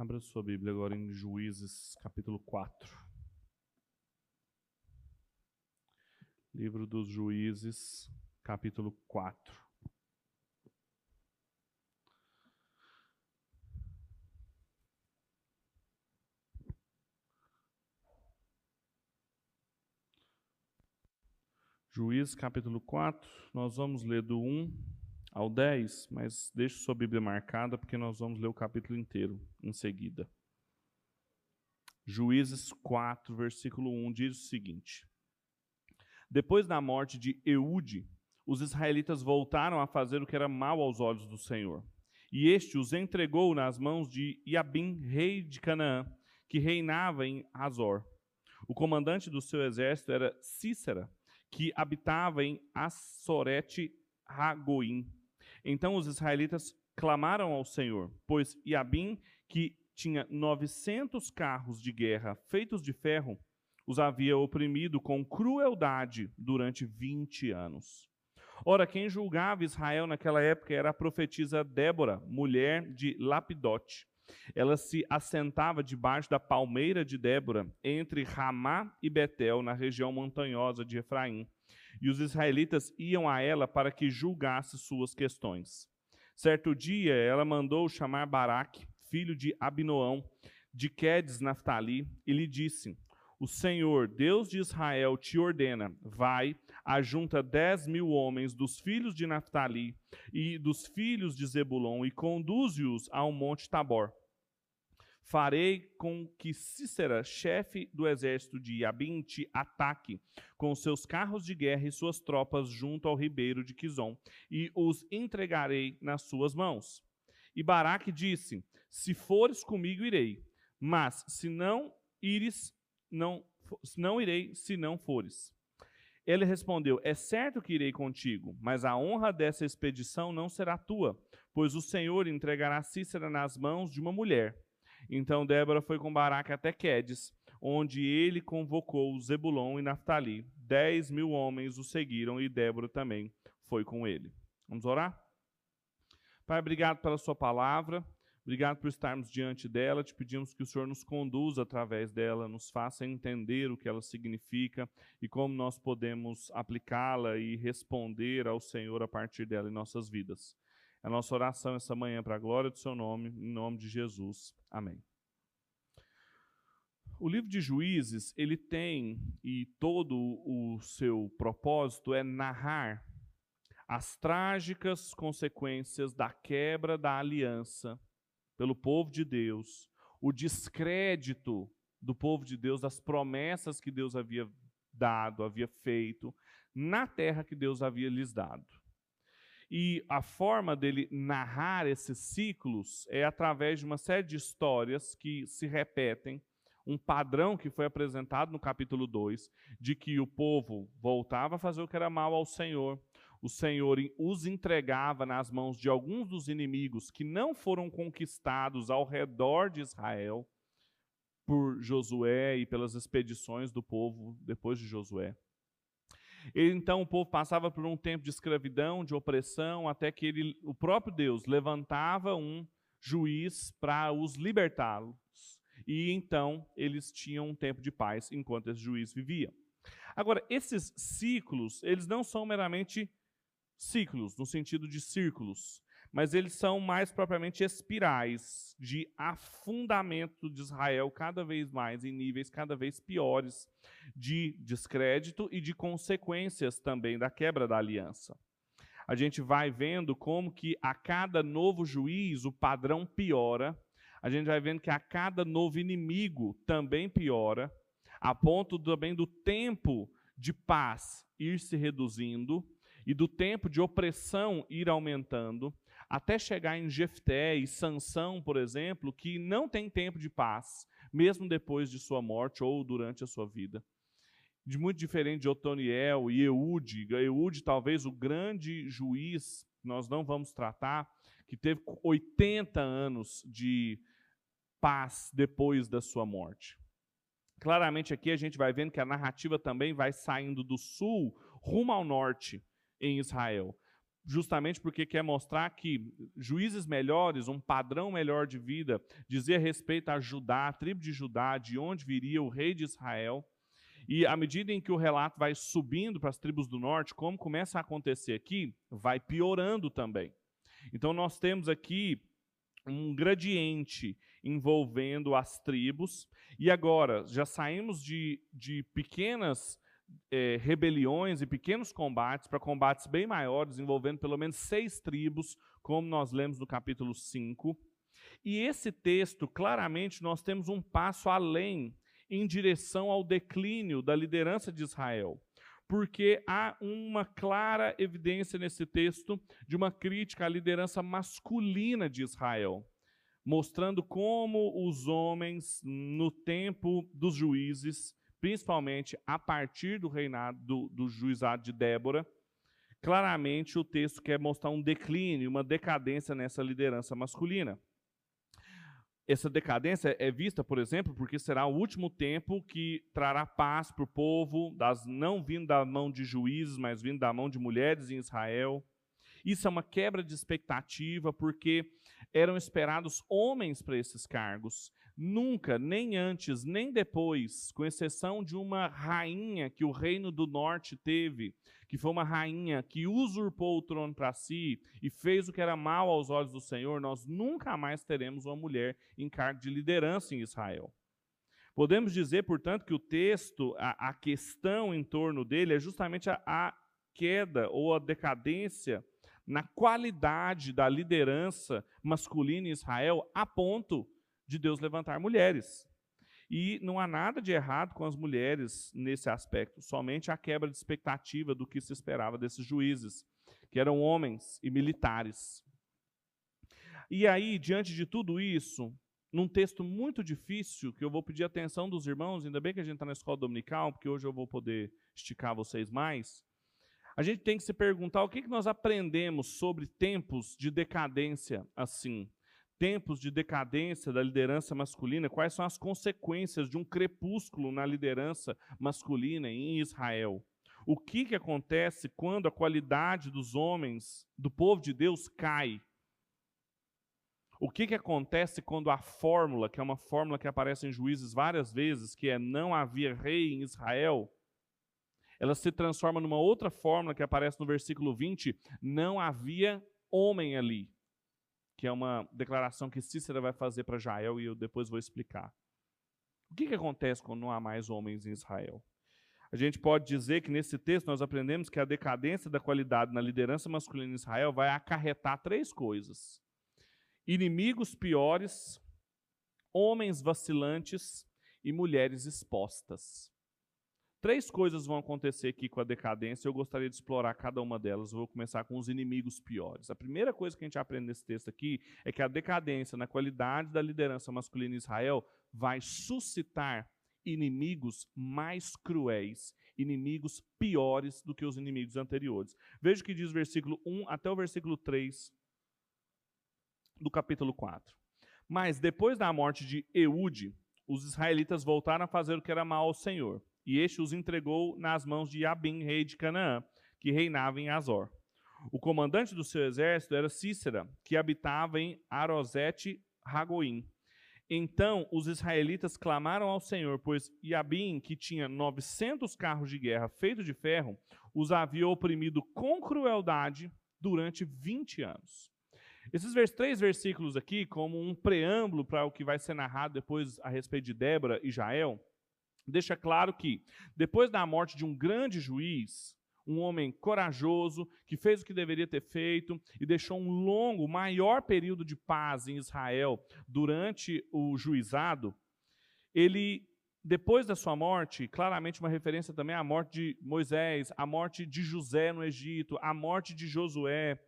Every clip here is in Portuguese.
Abra sua Bíblia agora em Juízes, capítulo 4. Livro dos Juízes, capítulo 4. Juízes, capítulo 4, nós vamos ler do 1 ao 10, mas deixe sua Bíblia marcada porque nós vamos ler o capítulo inteiro em seguida. Juízes 4, versículo 1 diz o seguinte: Depois da morte de Eude, os israelitas voltaram a fazer o que era mal aos olhos do Senhor. E este os entregou nas mãos de Iabim, rei de Canaã, que reinava em Azor. O comandante do seu exército era Cícera, que habitava em Assorete Ragoim. Então os israelitas clamaram ao Senhor, pois Iabim, que tinha 900 carros de guerra feitos de ferro, os havia oprimido com crueldade durante 20 anos. Ora, quem julgava Israel naquela época era a profetisa Débora, mulher de Lapidote. Ela se assentava debaixo da palmeira de Débora, entre Ramá e Betel, na região montanhosa de Efraim e os israelitas iam a ela para que julgasse suas questões. Certo dia, ela mandou chamar Baraque, filho de Abinoão, de Quedes Naftali, e lhe disse: O Senhor, Deus de Israel, te ordena: vai, ajunta dez mil homens dos filhos de Naftali e dos filhos de Zebulon e conduze-os ao monte Tabor farei com que Cícera, chefe do exército de Iabim, te ataque com seus carros de guerra e suas tropas junto ao ribeiro de Quizon, e os entregarei nas suas mãos. E Baraque disse: Se fores comigo, irei, mas se não ires, não, não irei, se não fores. Ele respondeu: É certo que irei contigo, mas a honra dessa expedição não será tua, pois o Senhor entregará Cícera nas mãos de uma mulher então Débora foi com Baraque até Quedes, onde ele convocou Zebulon e Naftali. Dez mil homens o seguiram e Débora também foi com ele. Vamos orar? Pai, obrigado pela sua palavra. Obrigado por estarmos diante dela. Te pedimos que o Senhor nos conduza através dela, nos faça entender o que ela significa e como nós podemos aplicá-la e responder ao Senhor a partir dela em nossas vidas. É a nossa oração essa manhã para a glória do seu nome, em nome de Jesus. Amém. O livro de Juízes, ele tem, e todo o seu propósito é narrar as trágicas consequências da quebra da aliança pelo povo de Deus, o descrédito do povo de Deus, das promessas que Deus havia dado, havia feito, na terra que Deus havia lhes dado. E a forma dele narrar esses ciclos é através de uma série de histórias que se repetem, um padrão que foi apresentado no capítulo 2, de que o povo voltava a fazer o que era mal ao Senhor, o Senhor os entregava nas mãos de alguns dos inimigos que não foram conquistados ao redor de Israel por Josué e pelas expedições do povo depois de Josué. Então o povo passava por um tempo de escravidão, de opressão, até que ele, o próprio Deus levantava um juiz para os libertá-los. E então eles tinham um tempo de paz enquanto esse juiz vivia. Agora, esses ciclos, eles não são meramente ciclos, no sentido de círculos mas eles são mais propriamente espirais de afundamento de Israel cada vez mais em níveis cada vez piores de descrédito e de consequências também da quebra da aliança. A gente vai vendo como que a cada novo juiz o padrão piora, a gente vai vendo que a cada novo inimigo também piora, a ponto também do tempo de paz ir se reduzindo e do tempo de opressão ir aumentando, até chegar em Jefté e Sansão, por exemplo, que não tem tempo de paz, mesmo depois de sua morte ou durante a sua vida. De muito diferente de Otoniel e Eude, Eude talvez o grande juiz, nós não vamos tratar, que teve 80 anos de paz depois da sua morte. Claramente aqui a gente vai vendo que a narrativa também vai saindo do sul rumo ao norte em Israel justamente porque quer mostrar que juízes melhores, um padrão melhor de vida, dizia respeito a Judá, a tribo de Judá, de onde viria o rei de Israel. E à medida em que o relato vai subindo para as tribos do norte, como começa a acontecer aqui, vai piorando também. Então nós temos aqui um gradiente envolvendo as tribos, e agora já saímos de, de pequenas é, rebeliões e pequenos combates para combates bem maiores, envolvendo pelo menos seis tribos, como nós lemos no capítulo 5. E esse texto, claramente, nós temos um passo além em direção ao declínio da liderança de Israel. Porque há uma clara evidência nesse texto de uma crítica à liderança masculina de Israel, mostrando como os homens, no tempo dos juízes, principalmente a partir do reinado do, do juizado de Débora, claramente o texto quer mostrar um declínio, uma decadência nessa liderança masculina. Essa decadência é vista, por exemplo, porque será o último tempo que trará paz para o povo, das, não vindo da mão de juízes, mas vindo da mão de mulheres em Israel. Isso é uma quebra de expectativa, porque eram esperados homens para esses cargos. Nunca, nem antes, nem depois, com exceção de uma rainha que o reino do norte teve, que foi uma rainha que usurpou o trono para si e fez o que era mal aos olhos do Senhor, nós nunca mais teremos uma mulher em cargo de liderança em Israel. Podemos dizer, portanto, que o texto, a, a questão em torno dele é justamente a, a queda ou a decadência na qualidade da liderança masculina em Israel, a ponto de Deus levantar mulheres. E não há nada de errado com as mulheres nesse aspecto, somente a quebra de expectativa do que se esperava desses juízes, que eram homens e militares. E aí, diante de tudo isso, num texto muito difícil, que eu vou pedir atenção dos irmãos, ainda bem que a gente está na escola dominical, porque hoje eu vou poder esticar vocês mais. A gente tem que se perguntar o que nós aprendemos sobre tempos de decadência assim tempos de decadência da liderança masculina, quais são as consequências de um crepúsculo na liderança masculina em Israel. O que, que acontece quando a qualidade dos homens, do povo de Deus, cai? O que, que acontece quando a fórmula, que é uma fórmula que aparece em Juízes várias vezes, que é não havia rei em Israel, ela se transforma numa outra fórmula que aparece no versículo 20, não havia homem ali que é uma declaração que Cícera vai fazer para Jael e eu depois vou explicar. O que, que acontece quando não há mais homens em Israel? A gente pode dizer que nesse texto nós aprendemos que a decadência da qualidade na liderança masculina em Israel vai acarretar três coisas: inimigos piores, homens vacilantes e mulheres expostas. Três coisas vão acontecer aqui com a decadência, eu gostaria de explorar cada uma delas. Vou começar com os inimigos piores. A primeira coisa que a gente aprende nesse texto aqui é que a decadência na qualidade da liderança masculina em Israel vai suscitar inimigos mais cruéis, inimigos piores do que os inimigos anteriores. Veja o que diz o versículo 1 até o versículo 3 do capítulo 4. Mas depois da morte de Eude, os israelitas voltaram a fazer o que era mal ao Senhor e este os entregou nas mãos de Abim, rei de Canaã, que reinava em Azor. O comandante do seu exército era Cícera, que habitava em Arosete Ragoim. Então os israelitas clamaram ao Senhor, pois Iabim, que tinha 900 carros de guerra feitos de ferro, os havia oprimido com crueldade durante 20 anos. Esses três versículos aqui, como um preâmbulo para o que vai ser narrado depois a respeito de Débora e Jael, deixa claro que, depois da morte de um grande juiz, um homem corajoso, que fez o que deveria ter feito e deixou um longo, maior período de paz em Israel durante o juizado, ele, depois da sua morte, claramente uma referência também à morte de Moisés, à morte de José no Egito, à morte de Josué,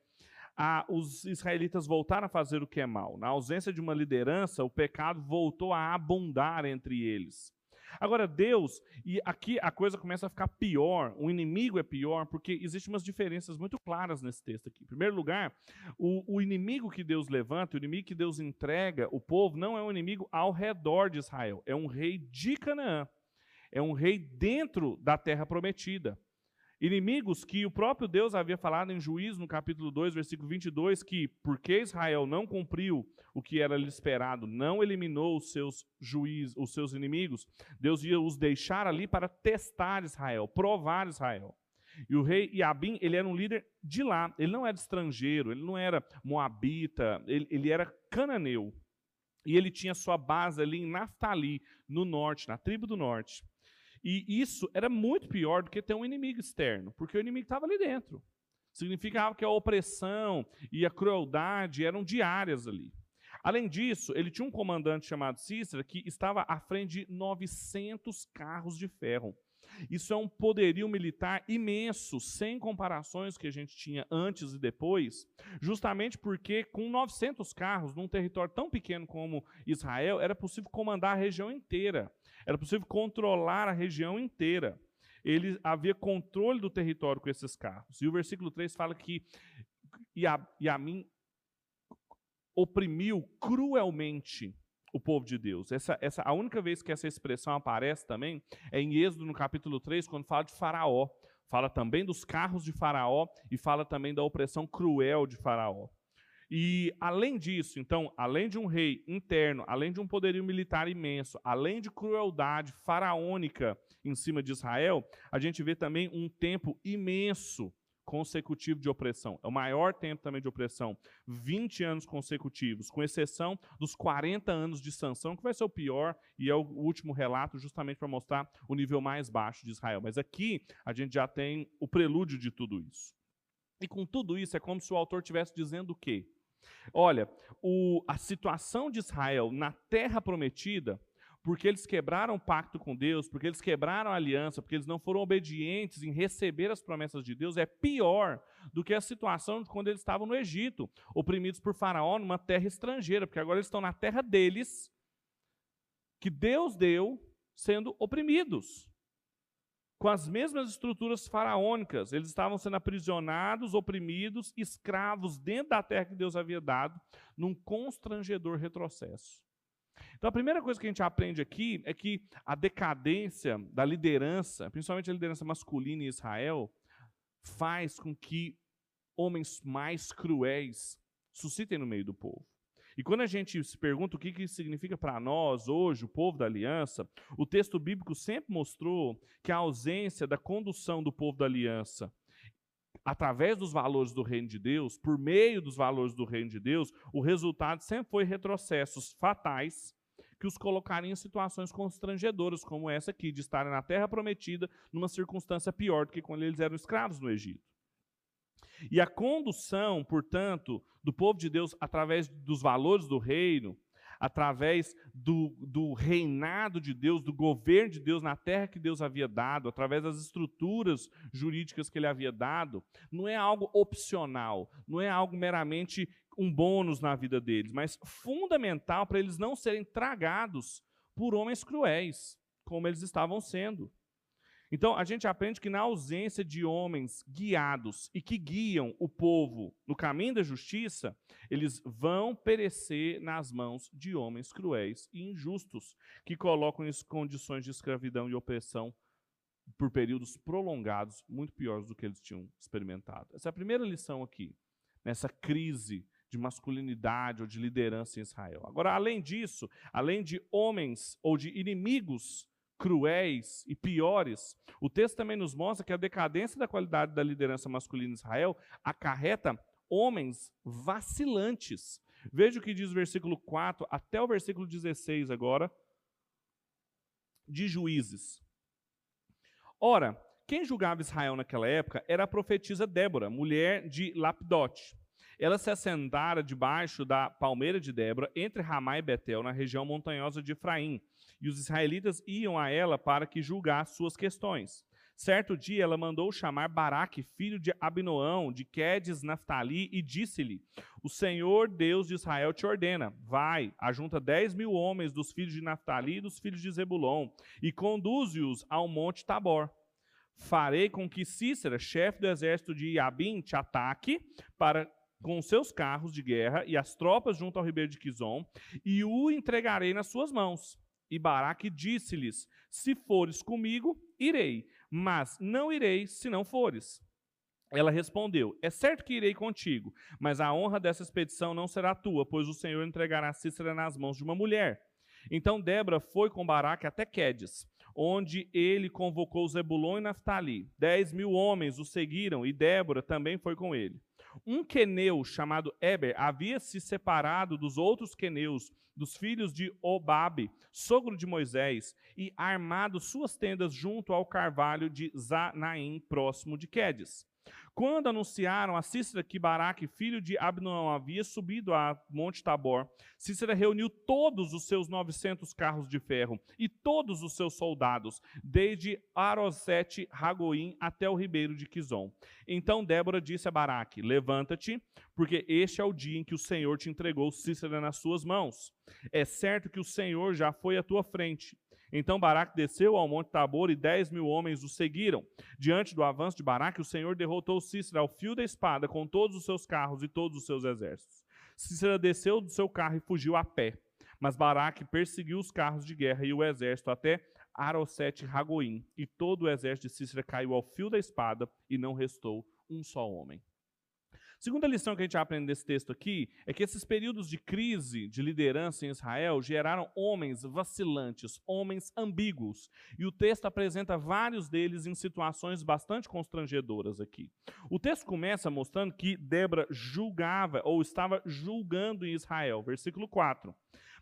a, os israelitas voltaram a fazer o que é mal. Na ausência de uma liderança, o pecado voltou a abundar entre eles. Agora, Deus, e aqui a coisa começa a ficar pior, o inimigo é pior, porque existem umas diferenças muito claras nesse texto aqui. Em primeiro lugar, o, o inimigo que Deus levanta, o inimigo que Deus entrega, o povo, não é um inimigo ao redor de Israel, é um rei de Canaã, é um rei dentro da terra prometida. Inimigos que o próprio Deus havia falado em Juízo, no capítulo 2, versículo 22, que porque Israel não cumpriu o que era lhe esperado, não eliminou os seus juízes, os seus inimigos, Deus ia os deixar ali para testar Israel, provar Israel. E o rei Iabim, ele era um líder de lá, ele não era estrangeiro, ele não era moabita, ele, ele era cananeu. E ele tinha sua base ali em Naftali, no norte, na tribo do norte. E isso era muito pior do que ter um inimigo externo, porque o inimigo estava ali dentro. Significava que a opressão e a crueldade eram diárias ali. Além disso, ele tinha um comandante chamado Cícera que estava à frente de 900 carros de ferro. Isso é um poderio militar imenso, sem comparações que a gente tinha antes e depois, justamente porque com 900 carros, num território tão pequeno como Israel, era possível comandar a região inteira. Era possível controlar a região inteira. Ele havia controle do território com esses carros. E o versículo 3 fala que Yamin oprimiu cruelmente o povo de Deus. Essa, essa, a única vez que essa expressão aparece também é em Êxodo, no capítulo 3, quando fala de Faraó. Fala também dos carros de Faraó e fala também da opressão cruel de Faraó. E além disso, então, além de um rei interno, além de um poderio militar imenso, além de crueldade faraônica em cima de Israel, a gente vê também um tempo imenso consecutivo de opressão. É o maior tempo também de opressão. 20 anos consecutivos, com exceção dos 40 anos de sanção, que vai ser o pior, e é o último relato justamente para mostrar o nível mais baixo de Israel. Mas aqui a gente já tem o prelúdio de tudo isso. E com tudo isso, é como se o autor estivesse dizendo o quê? Olha, o, a situação de Israel na terra prometida, porque eles quebraram o pacto com Deus, porque eles quebraram a aliança, porque eles não foram obedientes em receber as promessas de Deus, é pior do que a situação de quando eles estavam no Egito, oprimidos por Faraó numa terra estrangeira, porque agora eles estão na terra deles, que Deus deu, sendo oprimidos com as mesmas estruturas faraônicas. Eles estavam sendo aprisionados, oprimidos, escravos dentro da terra que Deus havia dado, num constrangedor retrocesso. Então, a primeira coisa que a gente aprende aqui é que a decadência da liderança, principalmente a liderança masculina em Israel, faz com que homens mais cruéis suscitem no meio do povo. E quando a gente se pergunta o que, que significa para nós hoje, o povo da aliança, o texto bíblico sempre mostrou que a ausência da condução do povo da aliança através dos valores do reino de Deus, por meio dos valores do reino de Deus, o resultado sempre foi retrocessos fatais que os colocariam em situações constrangedoras, como essa aqui, de estarem na terra prometida, numa circunstância pior do que quando eles eram escravos no Egito. E a condução, portanto, do povo de Deus através dos valores do reino, através do, do, reinado de Deus, do governo de Deus na terra que Deus havia dado, através das estruturas jurídicas que ele havia dado, não é algo opcional, não é algo meramente um bônus na vida deles, mas fundamental para eles não serem tragados por homens cruéis, como eles estavam sendo. Então, a gente aprende que na ausência de homens guiados e que guiam o povo no caminho da justiça, eles vão perecer nas mãos de homens cruéis e injustos, que colocam em condições de escravidão e opressão por períodos prolongados, muito piores do que eles tinham experimentado. Essa é a primeira lição aqui, nessa crise de masculinidade ou de liderança em Israel. Agora, além disso, além de homens ou de inimigos cruéis e piores, o texto também nos mostra que a decadência da qualidade da liderança masculina em Israel acarreta homens vacilantes. Veja o que diz o versículo 4 até o versículo 16 agora, de Juízes. Ora, quem julgava Israel naquela época era a profetisa Débora, mulher de Lapdote. Ela se assentara debaixo da palmeira de Débora, entre Ramá e Betel, na região montanhosa de Efraim e os israelitas iam a ela para que julgasse suas questões. Certo dia ela mandou chamar Baraque, filho de Abinoão, de Quedes, Naftali, e disse-lhe: O Senhor Deus de Israel te ordena: Vai, ajunta dez mil homens dos filhos de Naftali e dos filhos de Zebulon, e conduze-os ao monte Tabor. Farei com que Cícera, chefe do exército de Iabim, te ataque para com seus carros de guerra e as tropas junto ao ribeiro de Quizon, e o entregarei nas suas mãos. E Baraque disse-lhes: Se fores comigo, irei, Mas não irei se não fores. Ela respondeu: É certo que irei contigo, mas a honra dessa expedição não será tua, pois o Senhor entregará Cícera nas mãos de uma mulher. Então Débora foi com Baraque até Quedes, onde ele convocou Zebulon e Naftali. Dez mil homens o seguiram e Débora também foi com ele. Um queneu chamado Eber havia se separado dos outros queneus, dos filhos de Obabe, sogro de Moisés, e armado suas tendas junto ao carvalho de Zanaim, próximo de Quedes. Quando anunciaram a Cícera que Baraque, filho de Abnoão, havia subido a Monte Tabor, Cícera reuniu todos os seus 900 carros de ferro e todos os seus soldados, desde Arosete Ragoim até o ribeiro de Quizon. Então Débora disse a Baraque: Levanta-te, porque este é o dia em que o Senhor te entregou Cícera nas suas mãos. É certo que o Senhor já foi à tua frente então Baraque desceu ao monte Tabor e dez mil homens o seguiram. Diante do avanço de Baraque, o Senhor derrotou Cícera ao fio da espada com todos os seus carros e todos os seus exércitos. Cícera desceu do seu carro e fugiu a pé. Mas Baraque perseguiu os carros de guerra e o exército até Arosete Ragoim, e todo o exército de Cícera caiu ao fio da espada e não restou um só homem. Segunda lição que a gente aprende desse texto aqui é que esses períodos de crise de liderança em Israel geraram homens vacilantes, homens ambíguos. E o texto apresenta vários deles em situações bastante constrangedoras aqui. O texto começa mostrando que Débora julgava ou estava julgando em Israel, versículo 4.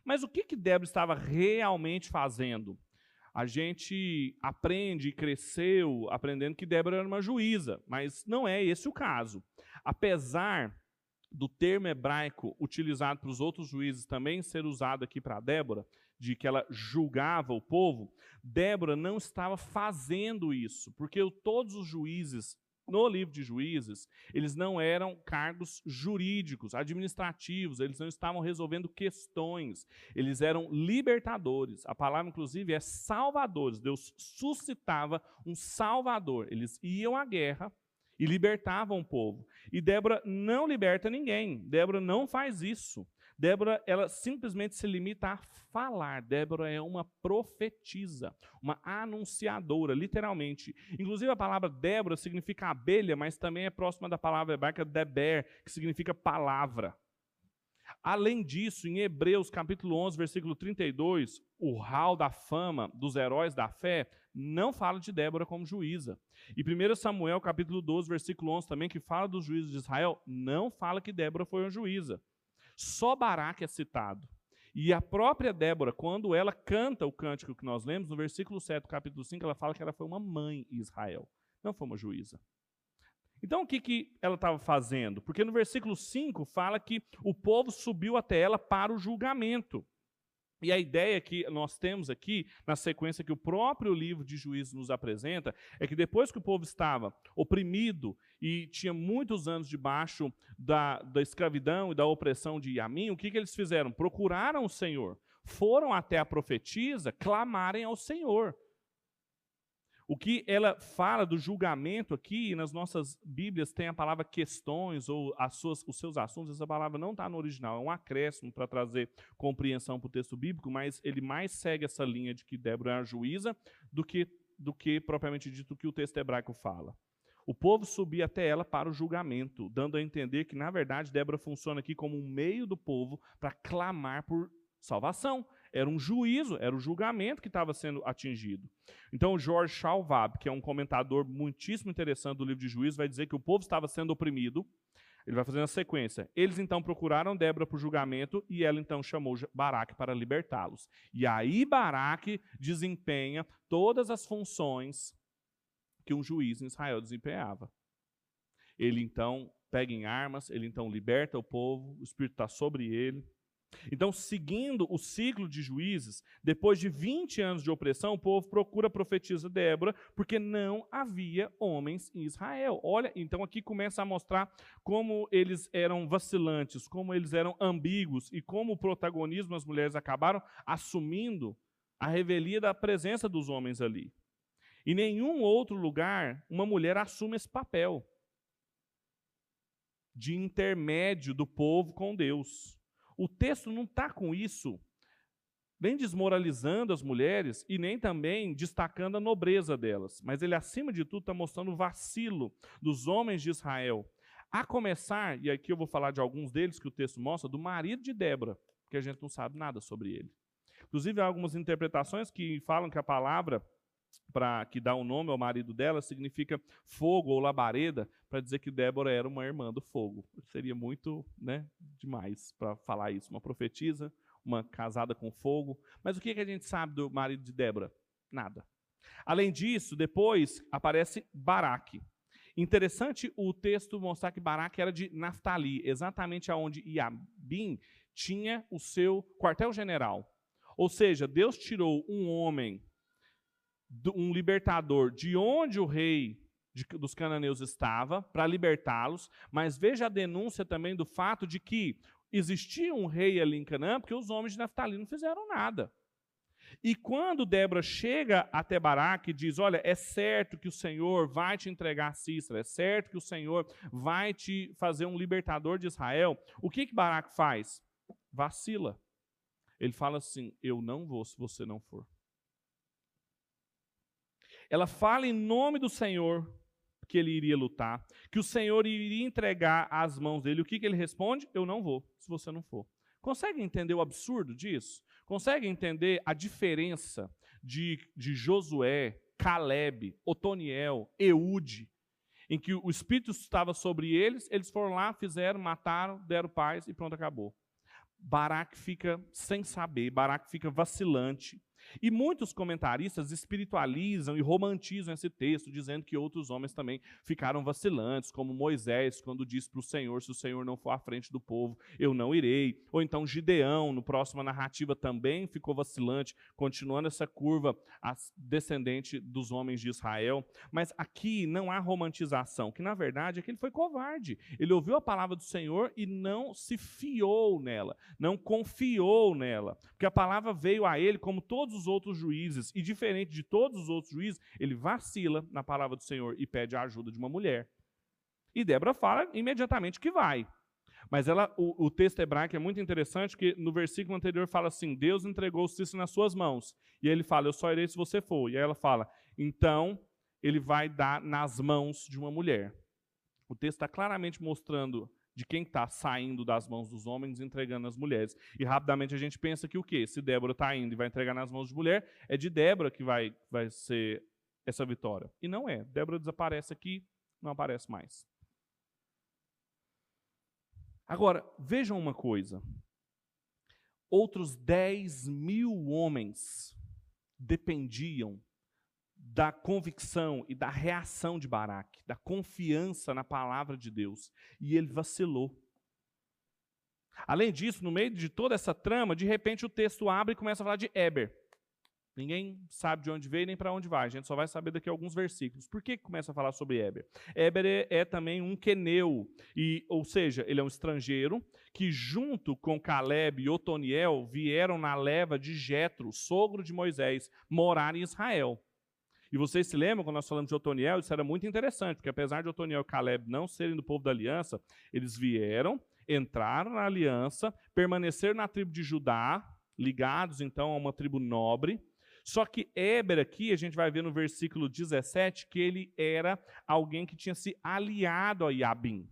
Mas o que que Débora estava realmente fazendo? a gente aprende e cresceu aprendendo que Débora era uma juíza, mas não é esse o caso. Apesar do termo hebraico utilizado para os outros juízes também ser usado aqui para Débora, de que ela julgava o povo, Débora não estava fazendo isso, porque todos os juízes no livro de Juízes, eles não eram cargos jurídicos, administrativos, eles não estavam resolvendo questões, eles eram libertadores. A palavra, inclusive, é salvadores. Deus suscitava um salvador. Eles iam à guerra e libertavam o povo. E Débora não liberta ninguém. Débora não faz isso. Débora, ela simplesmente se limita a falar. Débora é uma profetisa, uma anunciadora, literalmente. Inclusive a palavra Débora significa abelha, mas também é próxima da palavra hebraica Deber, que significa palavra. Além disso, em Hebreus capítulo 11, versículo 32, o hall da fama dos heróis da fé não fala de Débora como juíza. E 1 Samuel capítulo 12, versículo 11 também, que fala dos juízes de Israel, não fala que Débora foi uma juíza. Só Baraque é citado. E a própria Débora, quando ela canta o cântico que nós lemos, no versículo 7 do capítulo 5, ela fala que ela foi uma mãe em Israel, não foi uma juíza. Então o que, que ela estava fazendo? Porque no versículo 5 fala que o povo subiu até ela para o julgamento. E a ideia que nós temos aqui, na sequência que o próprio livro de Juízes nos apresenta, é que depois que o povo estava oprimido e tinha muitos anos debaixo da, da escravidão e da opressão de Yamim, o que, que eles fizeram? Procuraram o Senhor, foram até a profetisa clamarem ao Senhor. O que ela fala do julgamento aqui, nas nossas Bíblias tem a palavra questões ou suas, os seus assuntos, essa palavra não está no original, é um acréscimo para trazer compreensão para o texto bíblico, mas ele mais segue essa linha de que Débora é a juíza do que, do que propriamente dito que o texto hebraico fala. O povo subia até ela para o julgamento, dando a entender que, na verdade, Débora funciona aqui como um meio do povo para clamar por salvação. Era um juízo, era o julgamento que estava sendo atingido. Então, George Chalvab, que é um comentador muitíssimo interessante do livro de Juízo, vai dizer que o povo estava sendo oprimido. Ele vai fazendo a sequência. Eles então procuraram Débora para o julgamento e ela então chamou Baraque para libertá-los. E aí Baraque desempenha todas as funções que um juiz em Israel desempenhava. Ele então pega em armas, ele então liberta o povo, o Espírito está sobre ele. Então, seguindo o ciclo de juízes, depois de 20 anos de opressão, o povo procura a profetisa Débora, porque não havia homens em Israel. Olha, então aqui começa a mostrar como eles eram vacilantes, como eles eram ambíguos e como o protagonismo das mulheres acabaram assumindo a revelia da presença dos homens ali. Em nenhum outro lugar uma mulher assume esse papel de intermédio do povo com Deus. O texto não está com isso nem desmoralizando as mulheres e nem também destacando a nobreza delas, mas ele, acima de tudo, está mostrando o vacilo dos homens de Israel. A começar, e aqui eu vou falar de alguns deles que o texto mostra, do marido de Débora, que a gente não sabe nada sobre ele. Inclusive, há algumas interpretações que falam que a palavra para que dá o um nome ao marido dela significa fogo ou labareda, para dizer que Débora era uma irmã do fogo. Seria muito né, demais para falar isso. Uma profetisa, uma casada com fogo. Mas o que, que a gente sabe do marido de Débora? Nada. Além disso, depois aparece Baraque. Interessante o texto mostrar que Baraque era de Naftali, exatamente aonde Iabim tinha o seu quartel-general. Ou seja, Deus tirou um homem um libertador de onde o rei de, dos cananeus estava, para libertá-los, mas veja a denúncia também do fato de que existia um rei ali em Canaã, porque os homens de Naftali não fizeram nada. E quando Débora chega até Baraque e diz: Olha, é certo que o Senhor vai te entregar a Cícera, é certo que o Senhor vai te fazer um libertador de Israel, o que, que Baraque faz? Vacila. Ele fala assim: Eu não vou se você não for. Ela fala em nome do Senhor que ele iria lutar, que o Senhor iria entregar às mãos dele. O que, que ele responde? Eu não vou, se você não for. Consegue entender o absurdo disso? Consegue entender a diferença de, de Josué, Caleb, Otoniel, Eude, em que o Espírito estava sobre eles, eles foram lá, fizeram, mataram, deram paz e pronto, acabou. Baraque fica sem saber, Baraque fica vacilante, e muitos comentaristas espiritualizam e romantizam esse texto, dizendo que outros homens também ficaram vacilantes, como Moisés, quando disse para o Senhor: se o Senhor não for à frente do povo, eu não irei. Ou então Gideão, no próxima narrativa, também ficou vacilante, continuando essa curva descendente dos homens de Israel. Mas aqui não há romantização, que na verdade é que ele foi covarde. Ele ouviu a palavra do Senhor e não se fiou nela, não confiou nela, porque a palavra veio a ele como todos os outros juízes, e diferente de todos os outros juízes, ele vacila na palavra do Senhor e pede a ajuda de uma mulher. E Débora fala imediatamente que vai. Mas ela, o, o, texto hebraico é muito interessante, que no versículo anterior fala assim: Deus entregou o Cícero nas suas mãos. E ele fala: Eu só irei se você for. E aí ela fala: Então ele vai dar nas mãos de uma mulher. O texto está claramente mostrando de quem está saindo das mãos dos homens e entregando nas mulheres. E rapidamente a gente pensa que o quê? Se Débora está indo e vai entregar nas mãos de mulher, é de Débora que vai, vai ser essa vitória. E não é. Débora desaparece aqui, não aparece mais. Agora, vejam uma coisa. Outros 10 mil homens dependiam da convicção e da reação de Baraque, da confiança na palavra de Deus. E ele vacilou. Além disso, no meio de toda essa trama, de repente o texto abre e começa a falar de Eber. Ninguém sabe de onde veio nem para onde vai. A gente só vai saber daqui a alguns versículos. Por que começa a falar sobre Eber? Eber é, é também um queneu, e, ou seja, ele é um estrangeiro que junto com Caleb e Otoniel vieram na leva de Jetro, sogro de Moisés, morar em Israel. E vocês se lembram, quando nós falamos de Otoniel, isso era muito interessante, porque apesar de Otoniel e Caleb não serem do povo da aliança, eles vieram, entraram na aliança, permaneceram na tribo de Judá, ligados então a uma tribo nobre. Só que Éber aqui, a gente vai ver no versículo 17, que ele era alguém que tinha se aliado a Iabim.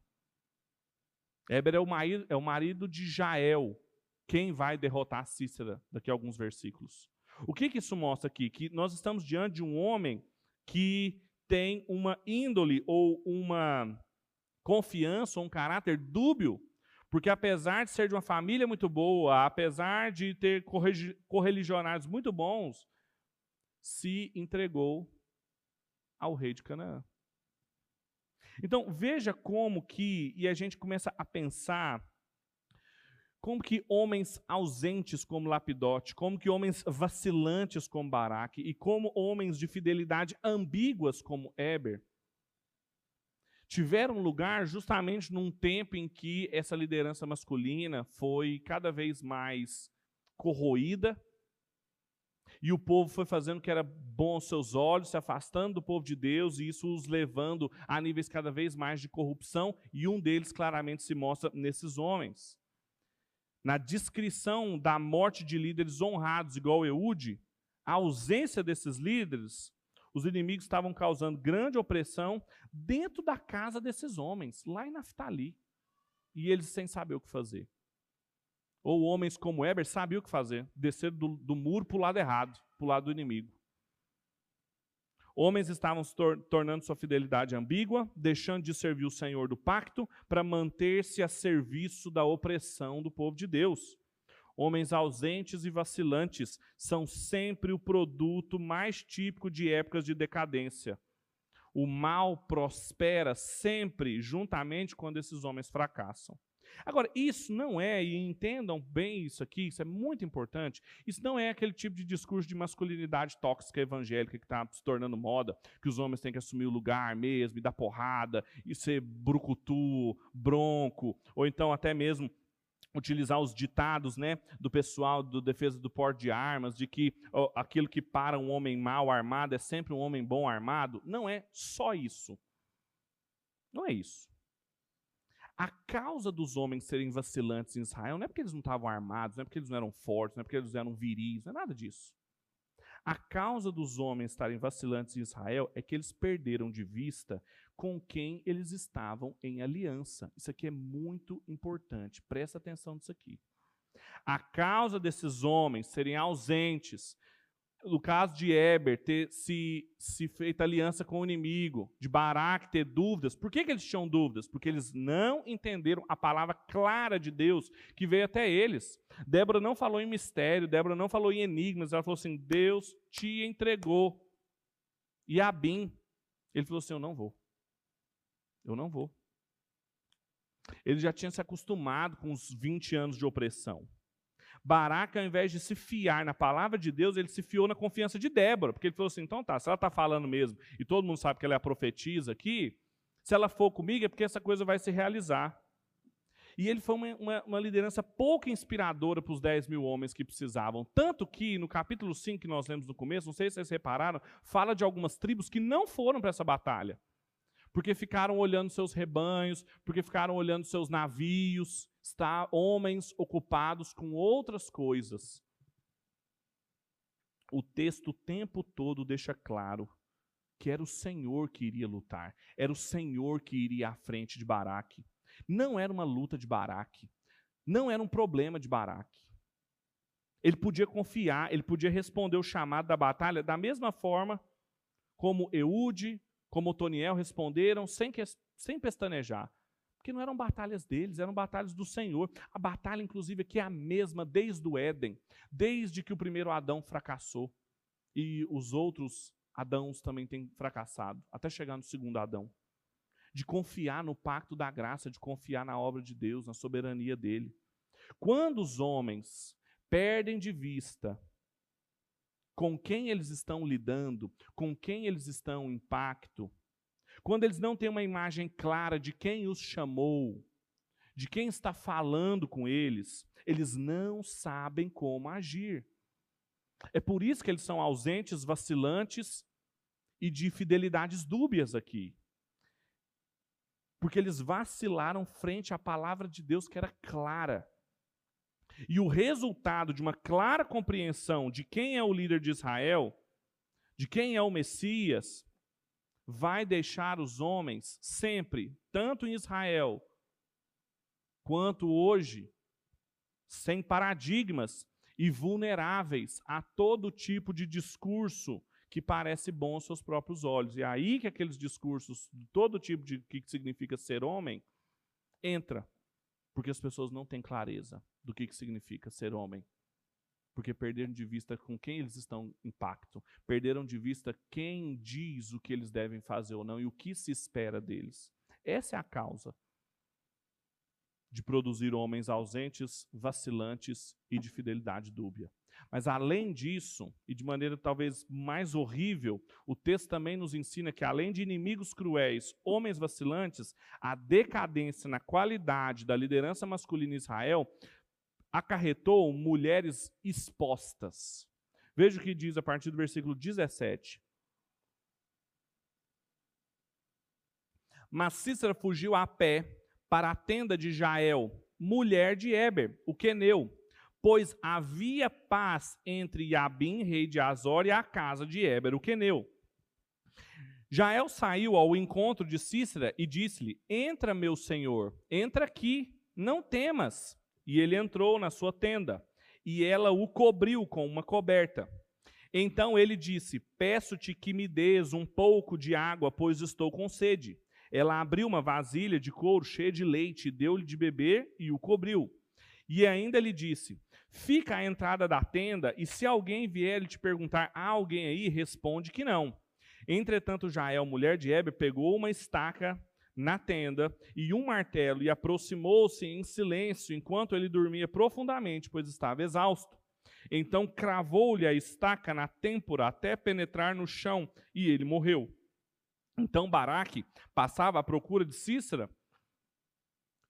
Éber é o marido, é o marido de Jael, quem vai derrotar Cícera daqui a alguns versículos. O que, que isso mostra aqui? Que nós estamos diante de um homem que tem uma índole ou uma confiança, um caráter dúbio, porque apesar de ser de uma família muito boa, apesar de ter correligionários muito bons, se entregou ao rei de Canaã. Então, veja como que, e a gente começa a pensar como que homens ausentes como Lapidote, como que homens vacilantes como Baraque e como homens de fidelidade ambíguas como Eber tiveram lugar justamente num tempo em que essa liderança masculina foi cada vez mais corroída e o povo foi fazendo o que era bom aos seus olhos, se afastando do povo de Deus, e isso os levando a níveis cada vez mais de corrupção, e um deles claramente se mostra nesses homens. Na descrição da morte de líderes honrados, igual Eude, a ausência desses líderes, os inimigos estavam causando grande opressão dentro da casa desses homens, lá em Naftali. E eles sem saber o que fazer. Ou homens como Eber sabiam o que fazer, descer do, do muro para o lado errado, para o lado do inimigo. Homens estavam se tor tornando sua fidelidade ambígua, deixando de servir o Senhor do pacto para manter-se a serviço da opressão do povo de Deus. Homens ausentes e vacilantes são sempre o produto mais típico de épocas de decadência. O mal prospera sempre juntamente quando esses homens fracassam. Agora, isso não é, e entendam bem isso aqui, isso é muito importante, isso não é aquele tipo de discurso de masculinidade tóxica evangélica que está se tornando moda, que os homens têm que assumir o lugar mesmo, e dar porrada, e ser brucutu, bronco, ou então até mesmo utilizar os ditados né, do pessoal do defesa do porte de armas, de que aquilo que para um homem mal armado é sempre um homem bom armado. Não é só isso. Não é isso. A causa dos homens serem vacilantes em Israel não é porque eles não estavam armados, não é porque eles não eram fortes, não é porque eles eram viris, não é nada disso. A causa dos homens estarem vacilantes em Israel é que eles perderam de vista com quem eles estavam em aliança. Isso aqui é muito importante, presta atenção nisso aqui. A causa desses homens serem ausentes, no caso de Eber, ter se, se feito aliança com o inimigo, de Barak ter dúvidas. Por que, que eles tinham dúvidas? Porque eles não entenderam a palavra clara de Deus que veio até eles. Débora não falou em mistério, Débora não falou em enigmas, ela falou assim: Deus te entregou. E Abim, ele falou assim: Eu não vou. Eu não vou. Ele já tinha se acostumado com os 20 anos de opressão. Baraca, ao invés de se fiar na palavra de Deus, ele se fiou na confiança de Débora, porque ele falou assim: então tá, se ela está falando mesmo, e todo mundo sabe que ela é a profetisa aqui, se ela for comigo é porque essa coisa vai se realizar. E ele foi uma, uma, uma liderança pouco inspiradora para os 10 mil homens que precisavam. Tanto que, no capítulo 5 que nós lemos no começo, não sei se vocês repararam, fala de algumas tribos que não foram para essa batalha. Porque ficaram olhando seus rebanhos, porque ficaram olhando seus navios, está homens ocupados com outras coisas. O texto o tempo todo deixa claro que era o Senhor que iria lutar, era o Senhor que iria à frente de Baraque. Não era uma luta de Baraque, não era um problema de Baraque. Ele podia confiar, ele podia responder o chamado da batalha da mesma forma como Eude, como Otoniel responderam, sem, que, sem pestanejar. Porque não eram batalhas deles, eram batalhas do Senhor. A batalha, inclusive, aqui é a mesma desde o Éden, desde que o primeiro Adão fracassou. E os outros Adãos também têm fracassado, até chegar no segundo Adão. De confiar no pacto da graça, de confiar na obra de Deus, na soberania dele. Quando os homens perdem de vista com quem eles estão lidando, com quem eles estão em pacto, quando eles não têm uma imagem clara de quem os chamou, de quem está falando com eles, eles não sabem como agir. É por isso que eles são ausentes, vacilantes e de fidelidades dúbias aqui. Porque eles vacilaram frente à palavra de Deus que era clara. E o resultado de uma clara compreensão de quem é o líder de Israel, de quem é o Messias, vai deixar os homens sempre, tanto em Israel quanto hoje, sem paradigmas e vulneráveis a todo tipo de discurso que parece bom aos seus próprios olhos. E é aí que aqueles discursos todo tipo de que significa ser homem entra, porque as pessoas não têm clareza do que significa ser homem porque perderam de vista com quem eles estão em pacto, perderam de vista quem diz o que eles devem fazer ou não e o que se espera deles. Essa é a causa de produzir homens ausentes, vacilantes e de fidelidade dúbia. Mas além disso, e de maneira talvez mais horrível, o texto também nos ensina que além de inimigos cruéis, homens vacilantes, a decadência na qualidade da liderança masculina em Israel acarretou mulheres expostas. Veja o que diz a partir do versículo 17. Mas Cícera fugiu a pé para a tenda de Jael, mulher de Eber, o queneu, pois havia paz entre Yabim, rei de Azor, e a casa de Eber, o queneu. Jael saiu ao encontro de Cícera e disse-lhe: Entra, meu senhor, entra aqui, não temas. E ele entrou na sua tenda, e ela o cobriu com uma coberta. Então ele disse: Peço-te que me des um pouco de água, pois estou com sede. Ela abriu uma vasilha de couro cheia de leite, deu-lhe de beber e o cobriu. E ainda lhe disse: Fica à entrada da tenda, e se alguém vier te perguntar: há alguém aí? Responde que não. Entretanto, Jael, mulher de Heber, pegou uma estaca na tenda e um martelo e aproximou-se em silêncio enquanto ele dormia profundamente, pois estava exausto. Então cravou-lhe a estaca na têmpora até penetrar no chão e ele morreu. Então Baraque passava à procura de Cícera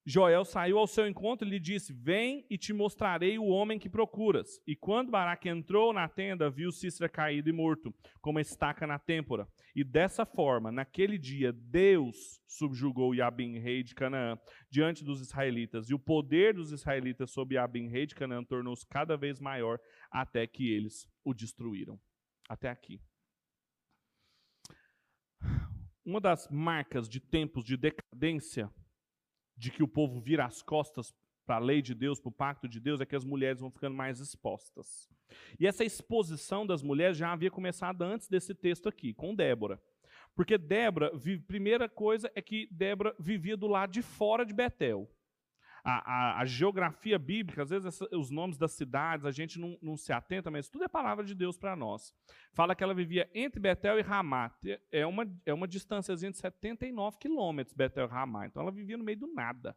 Joel saiu ao seu encontro e lhe disse: Vem e te mostrarei o homem que procuras. E quando Baraque entrou na tenda, viu Cícera caído e morto, com uma estaca na têmpora. E dessa forma, naquele dia, Deus subjugou Yabim, rei de Canaã, diante dos israelitas. E o poder dos israelitas sobre Yabim, rei de Canaã, tornou-se cada vez maior, até que eles o destruíram. Até aqui. Uma das marcas de tempos de decadência de que o povo vira as costas para a lei de Deus, para o pacto de Deus, é que as mulheres vão ficando mais expostas. E essa exposição das mulheres já havia começado antes desse texto aqui, com Débora. Porque Débora, primeira coisa é que Débora vivia do lado de fora de Betel a, a, a geografia bíblica, às vezes os nomes das cidades, a gente não, não, se atenta, mas tudo é palavra de Deus para nós. Fala que ela vivia entre Betel e Ramá. É uma, é uma distância de 79 quilômetros, Betel e Ramá. Então ela vivia no meio do nada.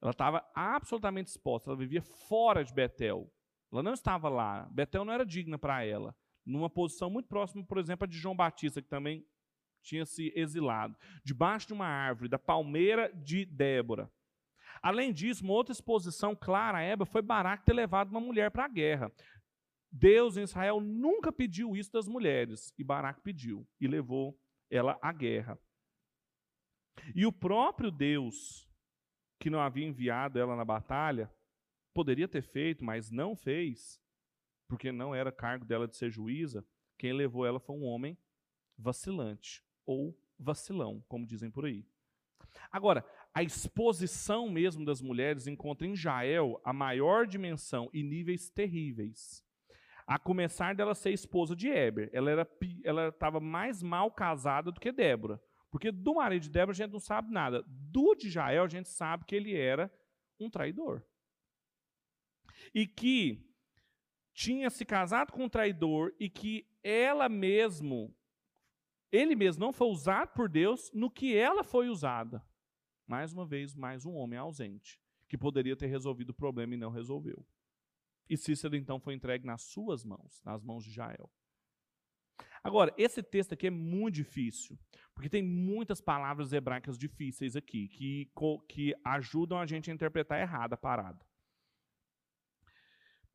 Ela estava absolutamente exposta, ela vivia fora de Betel. Ela não estava lá. Betel não era digna para ela. Numa posição muito próxima, por exemplo, a de João Batista, que também tinha se exilado. Debaixo de uma árvore, da palmeira de Débora. Além disso, uma outra exposição clara a Eba foi Baraque ter levado uma mulher para a guerra. Deus em Israel nunca pediu isso das mulheres, e Baraque pediu e levou ela à guerra. E o próprio Deus, que não havia enviado ela na batalha, poderia ter feito, mas não fez, porque não era cargo dela de ser juíza. Quem levou ela foi um homem vacilante, ou vacilão, como dizem por aí. Agora, a exposição mesmo das mulheres encontra em Jael a maior dimensão e níveis terríveis. A começar dela ser esposa de Eber. Ela era ela estava mais mal casada do que Débora. Porque do marido de Débora a gente não sabe nada. Do de Jael a gente sabe que ele era um traidor. E que tinha se casado com um traidor e que ela mesmo, ele mesmo não foi usado por Deus no que ela foi usada. Mais uma vez, mais um homem ausente, que poderia ter resolvido o problema e não resolveu. E Cícero então foi entregue nas suas mãos, nas mãos de Jael. Agora, esse texto aqui é muito difícil, porque tem muitas palavras hebraicas difíceis aqui, que, que ajudam a gente a interpretar errado a parada.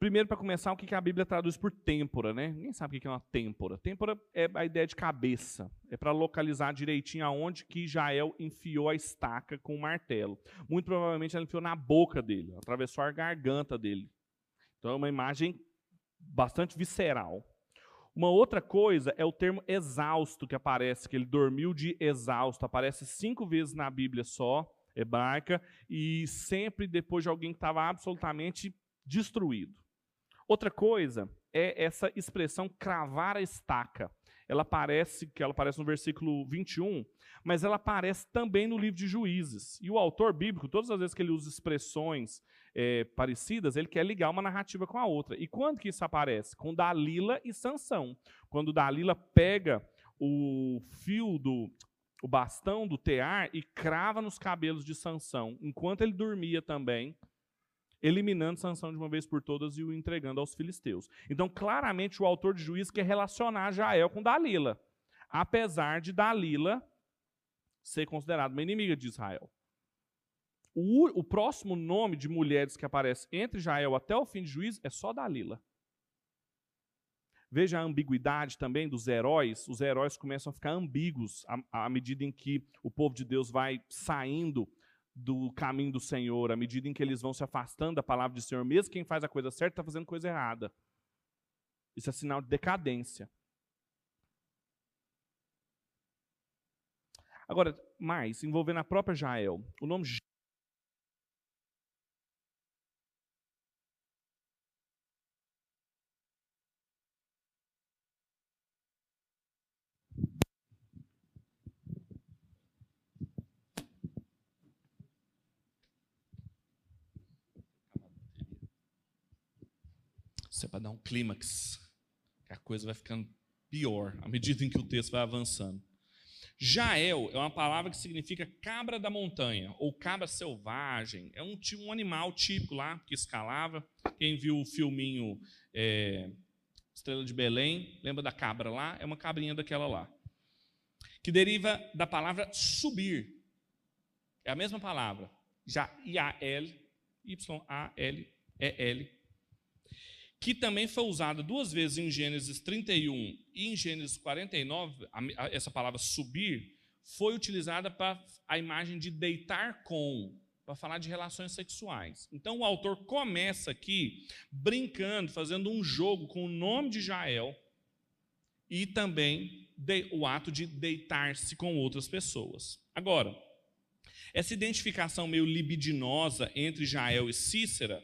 Primeiro, para começar, o que a Bíblia traduz por têmpora, né? Ninguém sabe o que é uma têmpora. Têmpora é a ideia de cabeça. É para localizar direitinho aonde que Jael enfiou a estaca com o martelo. Muito provavelmente ela enfiou na boca dele, atravessou a garganta dele. Então é uma imagem bastante visceral. Uma outra coisa é o termo exausto que aparece, que ele dormiu de exausto. Aparece cinco vezes na Bíblia só, hebraica, e sempre depois de alguém que estava absolutamente destruído. Outra coisa é essa expressão cravar a estaca. Ela aparece, que ela aparece no versículo 21, mas ela aparece também no livro de Juízes. E o autor bíblico, todas as vezes que ele usa expressões é, parecidas, ele quer ligar uma narrativa com a outra. E quando que isso aparece? Com Dalila e Sansão. Quando Dalila pega o fio do o bastão do tear e crava nos cabelos de Sansão, enquanto ele dormia também, eliminando Sansão de uma vez por todas e o entregando aos filisteus. Então, claramente, o autor de Juízes quer relacionar Jael com Dalila, apesar de Dalila ser considerada uma inimiga de Israel. O, o, próximo nome de mulheres que aparece entre Jael até o fim de Juízes é só Dalila. Veja a ambiguidade também dos heróis. Os heróis começam a ficar ambíguos à, à medida em que o povo de Deus vai saindo do caminho do Senhor, à medida em que eles vão se afastando da palavra do Senhor, mesmo quem faz a coisa certa está fazendo coisa errada. Isso é sinal de decadência. Agora, mais, envolvendo a própria Jael. O nome para dar um clímax. A coisa vai ficando pior à medida em que o texto vai avançando. Jael é uma palavra que significa cabra da montanha, ou cabra selvagem. É um, um animal típico lá, que escalava. Quem viu o filminho é, Estrela de Belém, lembra da cabra lá? É uma cabrinha daquela lá. Que deriva da palavra subir. É a mesma palavra. I-A-L, Y-A-L-E-L, que também foi usada duas vezes em Gênesis 31 e em Gênesis 49, essa palavra subir foi utilizada para a imagem de deitar com, para falar de relações sexuais. Então o autor começa aqui brincando, fazendo um jogo com o nome de Jael e também o ato de deitar-se com outras pessoas. Agora, essa identificação meio libidinosa entre Jael e Cícera,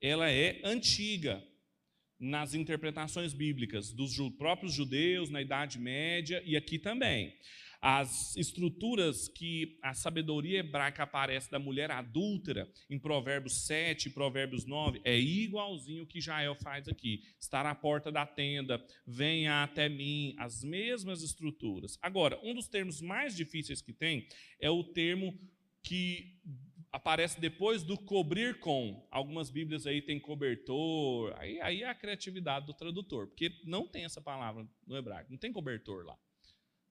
ela é antiga nas interpretações bíblicas dos próprios judeus, na Idade Média e aqui também. As estruturas que a sabedoria hebraica aparece da mulher adúltera em Provérbios 7 e Provérbios 9 é igualzinho o que Jael faz aqui. Estar à porta da tenda, venha até mim, as mesmas estruturas. Agora, um dos termos mais difíceis que tem é o termo que aparece depois do cobrir com. Algumas Bíblias aí tem cobertor, aí, aí é a criatividade do tradutor, porque não tem essa palavra no hebraico, não tem cobertor lá.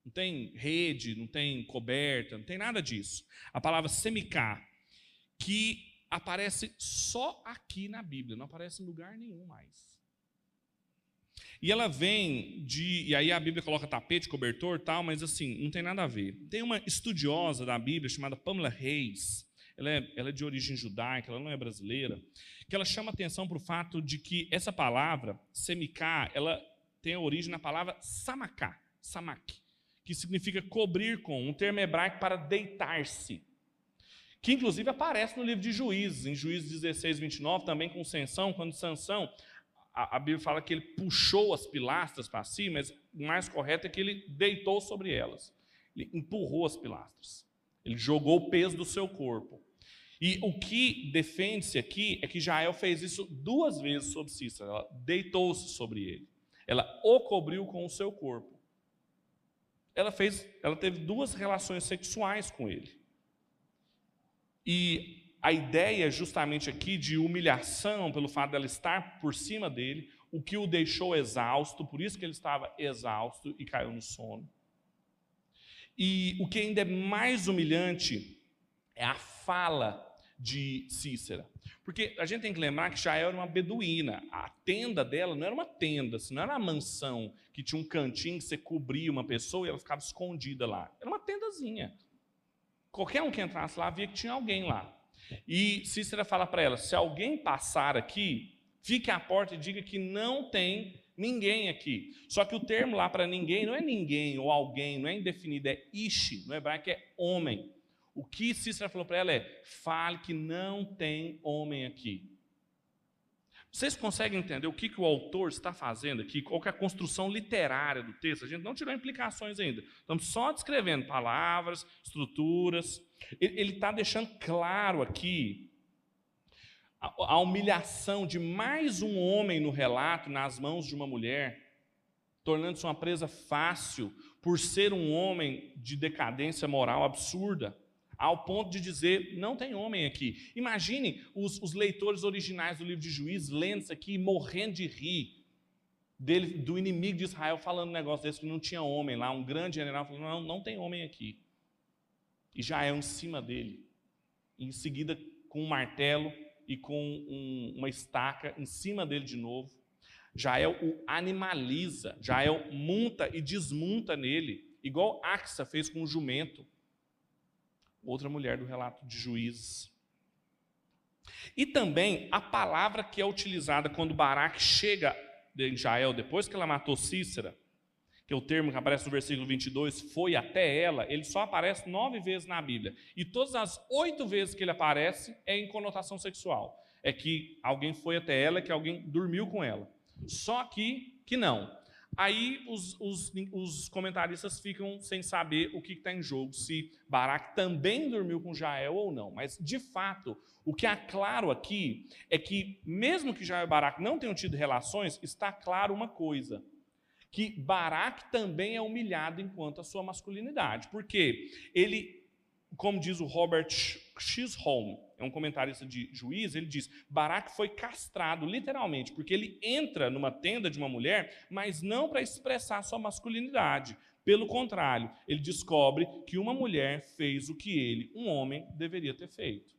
Não tem rede, não tem coberta, não tem nada disso. A palavra semicá, que aparece só aqui na Bíblia, não aparece em lugar nenhum mais. E ela vem de. E aí a Bíblia coloca tapete, cobertor tal, mas assim, não tem nada a ver. Tem uma estudiosa da Bíblia chamada Pamela Reis, ela é, ela é de origem judaica, ela não é brasileira, que ela chama atenção para o fato de que essa palavra, semicá, ela tem a origem na palavra samaká, samak, que significa cobrir com, um termo hebraico para deitar-se, que inclusive aparece no livro de Juízes, em Juízes 16, 29, também com Sansão, quando Sansão, a, a Bíblia fala que ele puxou as pilastras para si, mas o mais correto é que ele deitou sobre elas, ele empurrou as pilastras. Ele jogou o peso do seu corpo. E o que defende-se aqui é que Jael fez isso duas vezes sobre Cícera. Ela deitou-se sobre ele. Ela o cobriu com o seu corpo. Ela fez, ela teve duas relações sexuais com ele. E a ideia justamente aqui de humilhação pelo fato dela estar por cima dele, o que o deixou exausto, por isso que ele estava exausto e caiu no sono. E o que ainda é mais humilhante é a fala de Cícera. Porque a gente tem que lembrar que Jael era uma beduína. A tenda dela não era uma tenda, não era uma mansão que tinha um cantinho que você cobria uma pessoa e ela ficava escondida lá. Era uma tendazinha. Qualquer um que entrasse lá via que tinha alguém lá. E Cícera fala para ela: se alguém passar aqui, fique à porta e diga que não tem Ninguém aqui. Só que o termo lá para ninguém não é ninguém ou alguém, não é indefinido, é ishi. No hebraico é homem. O que Cícera falou para ela é: fale que não tem homem aqui. Vocês conseguem entender o que, que o autor está fazendo aqui? Qual é a construção literária do texto? A gente não tirou implicações ainda. Estamos só descrevendo palavras, estruturas. Ele está deixando claro aqui a humilhação de mais um homem no relato nas mãos de uma mulher, tornando-se uma presa fácil por ser um homem de decadência moral absurda, ao ponto de dizer: não tem homem aqui. Imagine os, os leitores originais do livro de Juízes lendo isso aqui morrendo de rir. Dele, do inimigo de Israel falando um negócio desse que não tinha homem lá, um grande general falando: não, não tem homem aqui. E já é em cima dele. Em seguida, com um martelo, e com um, uma estaca em cima dele de novo. Jael o animaliza, Jael monta e desmonta nele, igual Axa fez com o jumento. Outra mulher do relato de Juízes. E também a palavra que é utilizada quando Baraque chega em Israel, depois que ela matou Cícera, que é o termo que aparece no versículo 22, foi até ela, ele só aparece nove vezes na Bíblia. E todas as oito vezes que ele aparece é em conotação sexual. É que alguém foi até ela, que alguém dormiu com ela. Só aqui que não. Aí os, os, os comentaristas ficam sem saber o que está em jogo, se Baraque também dormiu com Jael ou não. Mas, de fato, o que há claro aqui é que, mesmo que Jael e Baraque não tenham tido relações, está claro uma coisa que Baraque também é humilhado enquanto a sua masculinidade. Porque ele, como diz o Robert Chisholm, é um comentarista de juiz, ele diz: Baraque foi castrado, literalmente, porque ele entra numa tenda de uma mulher, mas não para expressar sua masculinidade. Pelo contrário, ele descobre que uma mulher fez o que ele, um homem, deveria ter feito.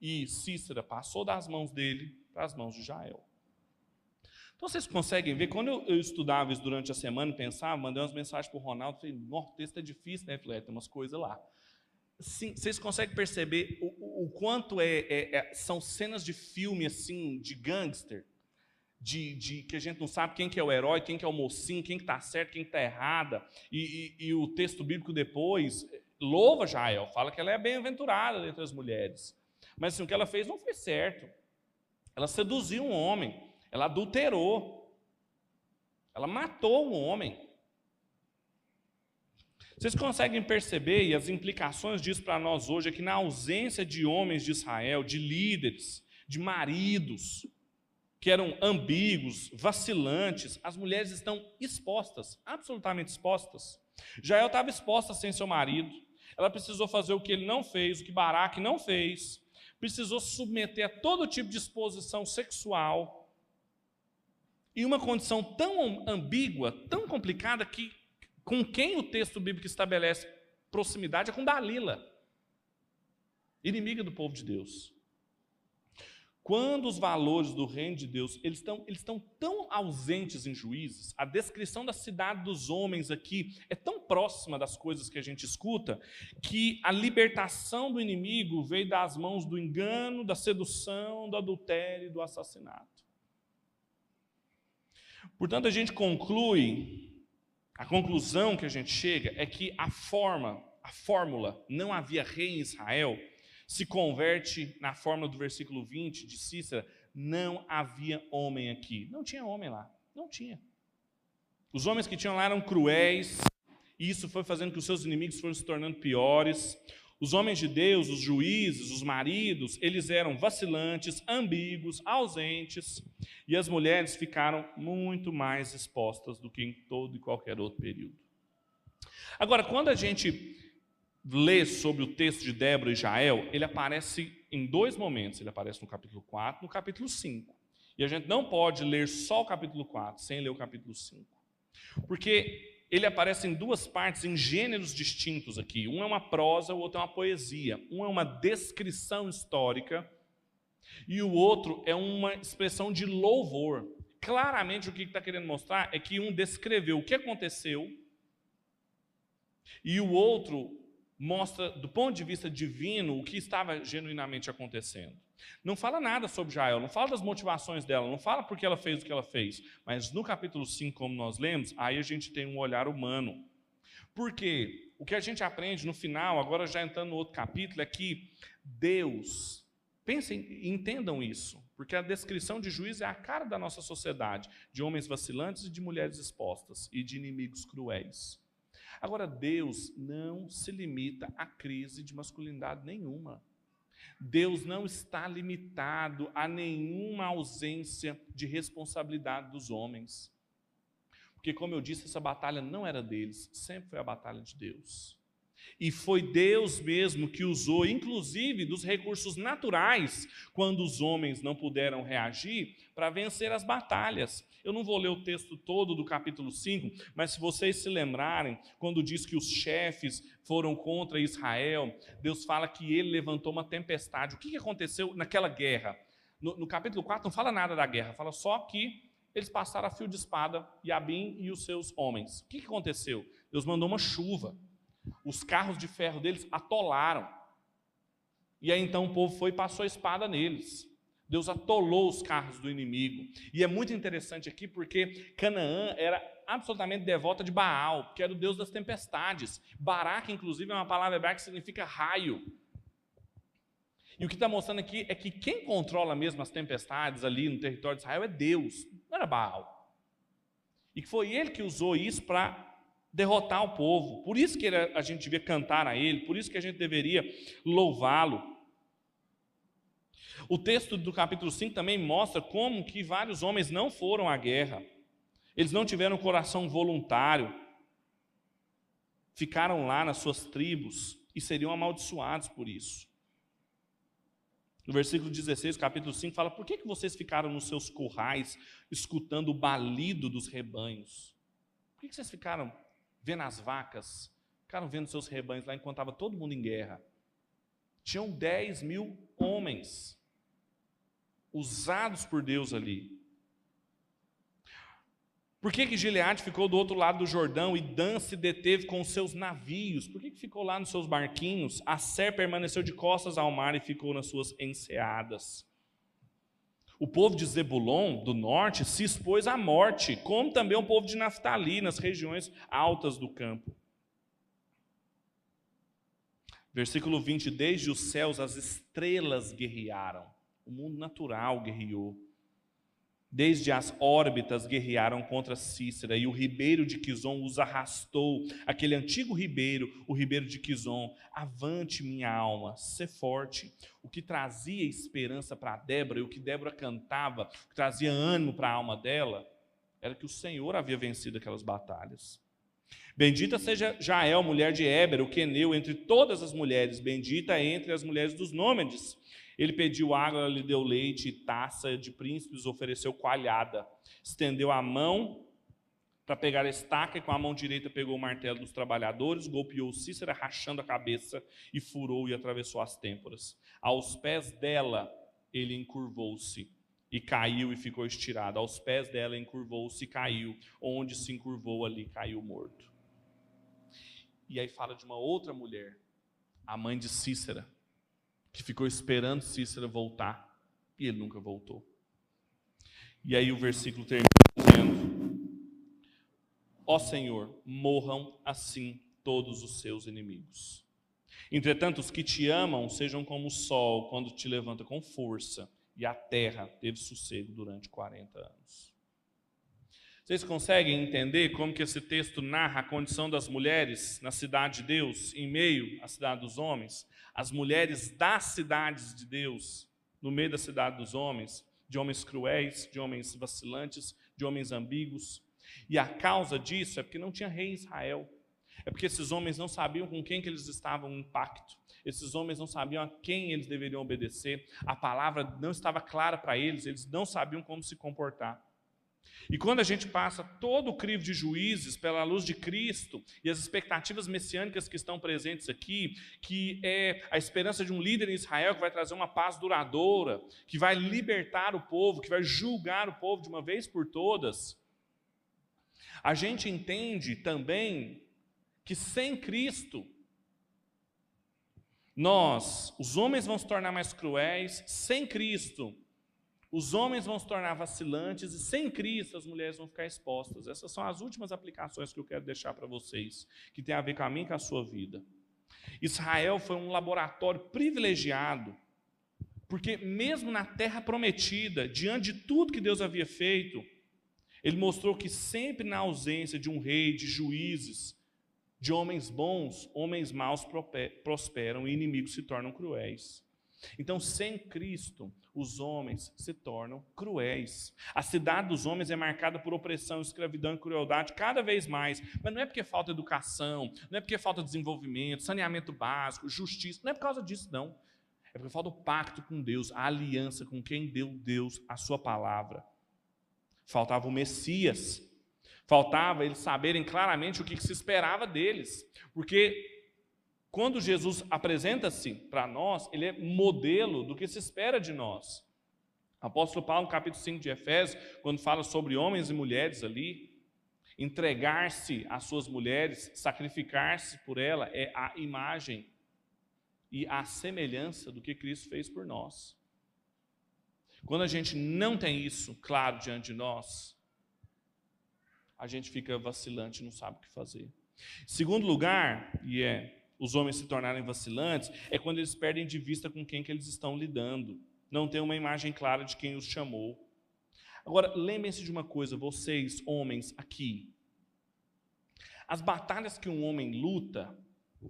E Cícera passou das mãos dele para as mãos de Jael. Então vocês conseguem ver, quando eu, eu estudava isso durante a semana, pensava, mandei umas mensagens para o Ronaldo, falei, o texto é difícil, né? Falei, é, tem umas coisas lá. Sim, vocês conseguem perceber o, o quanto é, é, é, são cenas de filme assim, de gangster, de, de, que a gente não sabe quem que é o herói, quem que é o mocinho, quem que está certo, quem está errada, e, e, e, o texto bíblico depois louva Jael, fala que ela é bem-aventurada dentre as mulheres. Mas assim, o que ela fez não foi certo. Ela seduziu um homem. Ela adulterou. Ela matou um homem. Vocês conseguem perceber, e as implicações disso para nós hoje, é que na ausência de homens de Israel, de líderes, de maridos, que eram ambíguos, vacilantes, as mulheres estão expostas, absolutamente expostas. Jael estava exposta sem seu marido, ela precisou fazer o que ele não fez, o que Baraque não fez, precisou submeter a todo tipo de exposição sexual, em uma condição tão ambígua, tão complicada, que com quem o texto bíblico estabelece proximidade é com Dalila, inimiga do povo de Deus. Quando os valores do reino de Deus eles estão, eles estão tão ausentes em juízes, a descrição da cidade dos homens aqui é tão próxima das coisas que a gente escuta, que a libertação do inimigo veio das mãos do engano, da sedução, do adultério e do assassinato. Portanto, a gente conclui, a conclusão que a gente chega é que a forma, a fórmula, não havia rei em Israel, se converte na fórmula do versículo 20 de Cícera, não havia homem aqui. Não tinha homem lá, não tinha. Os homens que tinham lá eram cruéis, e isso foi fazendo que os seus inimigos fossem se tornando piores. Os homens de Deus, os juízes, os maridos, eles eram vacilantes, ambíguos, ausentes, e as mulheres ficaram muito mais expostas do que em todo e qualquer outro período. Agora, quando a gente lê sobre o texto de Débora e Jael, ele aparece em dois momentos. Ele aparece no capítulo 4 no capítulo 5. E a gente não pode ler só o capítulo 4 sem ler o capítulo 5. Porque ele aparece em duas partes, em gêneros distintos aqui. Um é uma prosa, o outro é uma poesia. Um é uma descrição histórica e o outro é uma expressão de louvor. Claramente o que está querendo mostrar é que um descreveu o que aconteceu e o outro mostra, do ponto de vista divino, o que estava genuinamente acontecendo. Não fala nada sobre Jael, não fala das motivações dela, não fala porque ela fez o que ela fez. Mas no capítulo 5, como nós lemos, aí a gente tem um olhar humano. Porque o que a gente aprende no final, agora já entrando no outro capítulo, é que Deus, pensem, entendam isso, porque a descrição de juízo é a cara da nossa sociedade, de homens vacilantes e de mulheres expostas, e de inimigos cruéis. Agora, Deus não se limita à crise de masculinidade nenhuma. Deus não está limitado a nenhuma ausência de responsabilidade dos homens. Porque, como eu disse, essa batalha não era deles, sempre foi a batalha de Deus. E foi Deus mesmo que usou, inclusive, dos recursos naturais, quando os homens não puderam reagir, para vencer as batalhas. Eu não vou ler o texto todo do capítulo 5, mas se vocês se lembrarem, quando diz que os chefes foram contra Israel, Deus fala que ele levantou uma tempestade. O que aconteceu naquela guerra? No, no capítulo 4 não fala nada da guerra, fala só que eles passaram a fio de espada, Yabim e os seus homens. O que aconteceu? Deus mandou uma chuva. Os carros de ferro deles atolaram. E aí então o povo foi e passou a espada neles. Deus atolou os carros do inimigo. E é muito interessante aqui porque Canaã era absolutamente devota de Baal, que era o deus das tempestades. Barak, inclusive, é uma palavra hebraica que significa raio. E o que está mostrando aqui é que quem controla mesmo as tempestades ali no território de Israel é Deus, não era Baal. E que foi ele que usou isso para derrotar o povo. Por isso que ele, a gente devia cantar a ele, por isso que a gente deveria louvá-lo. O texto do capítulo 5 também mostra como que vários homens não foram à guerra. Eles não tiveram coração voluntário. Ficaram lá nas suas tribos e seriam amaldiçoados por isso. No versículo 16, capítulo 5, fala: Por que, que vocês ficaram nos seus currais, escutando o balido dos rebanhos? Por que, que vocês ficaram vendo as vacas? Ficaram vendo seus rebanhos lá enquanto estava todo mundo em guerra? Tinham 10 mil homens usados por Deus ali. Por que, que Gileade ficou do outro lado do Jordão e Dan se deteve com os seus navios? Por que, que ficou lá nos seus barquinhos? A Ser permaneceu de costas ao mar e ficou nas suas enseadas. O povo de Zebulon, do norte, se expôs à morte, como também o povo de Naftali, nas regiões altas do campo. Versículo 20: Desde os céus as estrelas guerrearam o mundo natural guerreou. Desde as órbitas guerrearam contra Cícera, e o ribeiro de Quizon os arrastou, aquele antigo ribeiro, o ribeiro de Quizon. Avante, minha alma, sê forte. O que trazia esperança para Débora, e o que Débora cantava, o que trazia ânimo para a alma dela, era que o Senhor havia vencido aquelas batalhas. Bendita seja Jael, mulher de Éber, o queneu, entre todas as mulheres, bendita entre as mulheres dos nômades. Ele pediu água, ela lhe deu leite, taça de príncipes, ofereceu coalhada. Estendeu a mão para pegar a estaca e com a mão direita pegou o martelo dos trabalhadores, golpeou Cícera, rachando a cabeça e furou e atravessou as têmporas. Aos pés dela, ele encurvou-se e caiu e ficou estirado. Aos pés dela, encurvou-se e caiu. Onde se encurvou, ali caiu morto. E aí fala de uma outra mulher, a mãe de Cícera que ficou esperando Cícero voltar e ele nunca voltou. E aí o versículo termina dizendo: Ó Senhor, morram assim todos os seus inimigos. Entretanto, os que te amam sejam como o sol quando te levanta com força, e a terra teve sossego durante 40 anos. Vocês conseguem entender como que esse texto narra a condição das mulheres na cidade de Deus, em meio à cidade dos homens? As mulheres das cidades de Deus, no meio da cidade dos homens, de homens cruéis, de homens vacilantes, de homens ambíguos. E a causa disso é porque não tinha rei em Israel. É porque esses homens não sabiam com quem que eles estavam em pacto. Esses homens não sabiam a quem eles deveriam obedecer. A palavra não estava clara para eles, eles não sabiam como se comportar. E quando a gente passa todo o crivo de juízes pela luz de Cristo e as expectativas messiânicas que estão presentes aqui, que é a esperança de um líder em Israel que vai trazer uma paz duradoura, que vai libertar o povo, que vai julgar o povo de uma vez por todas, a gente entende também que sem Cristo, nós, os homens vão se tornar mais cruéis, sem Cristo, os homens vão se tornar vacilantes e sem Cristo as mulheres vão ficar expostas. Essas são as últimas aplicações que eu quero deixar para vocês, que tem a ver com a mim e com a sua vida. Israel foi um laboratório privilegiado, porque mesmo na terra prometida, diante de tudo que Deus havia feito, ele mostrou que sempre na ausência de um rei, de juízes, de homens bons, homens maus prosperam e inimigos se tornam cruéis. Então, sem Cristo, os homens se tornam cruéis. A cidade dos homens é marcada por opressão, escravidão e crueldade cada vez mais. Mas não é porque falta educação, não é porque falta desenvolvimento, saneamento básico, justiça. Não é por causa disso, não. É porque falta o pacto com Deus, a aliança com quem deu Deus a sua palavra. Faltava o Messias. Faltava eles saberem claramente o que se esperava deles. Porque quando Jesus apresenta-se para nós, ele é modelo do que se espera de nós. Apóstolo Paulo, capítulo 5 de Efésios, quando fala sobre homens e mulheres ali, entregar-se às suas mulheres, sacrificar-se por ela, é a imagem, e à semelhança do que Cristo fez por nós. Quando a gente não tem isso claro diante de nós, a gente fica vacilante, não sabe o que fazer. Segundo lugar, e é os homens se tornarem vacilantes, é quando eles perdem de vista com quem que eles estão lidando. Não tem uma imagem clara de quem os chamou. Agora, lembrem-se de uma coisa, vocês, homens, aqui. As batalhas que um homem luta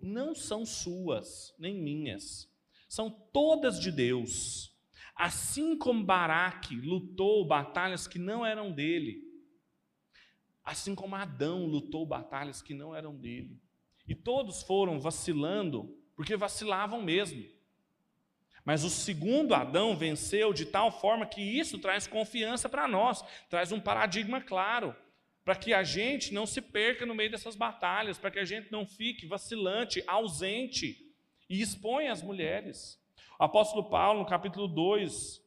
não são suas, nem minhas. São todas de Deus. Assim como Baraque lutou batalhas que não eram dele, assim como Adão lutou batalhas que não eram dele. E todos foram vacilando, porque vacilavam mesmo. Mas o segundo Adão venceu de tal forma que isso traz confiança para nós, traz um paradigma claro, para que a gente não se perca no meio dessas batalhas, para que a gente não fique vacilante, ausente e exponha as mulheres. O apóstolo Paulo, no capítulo 2,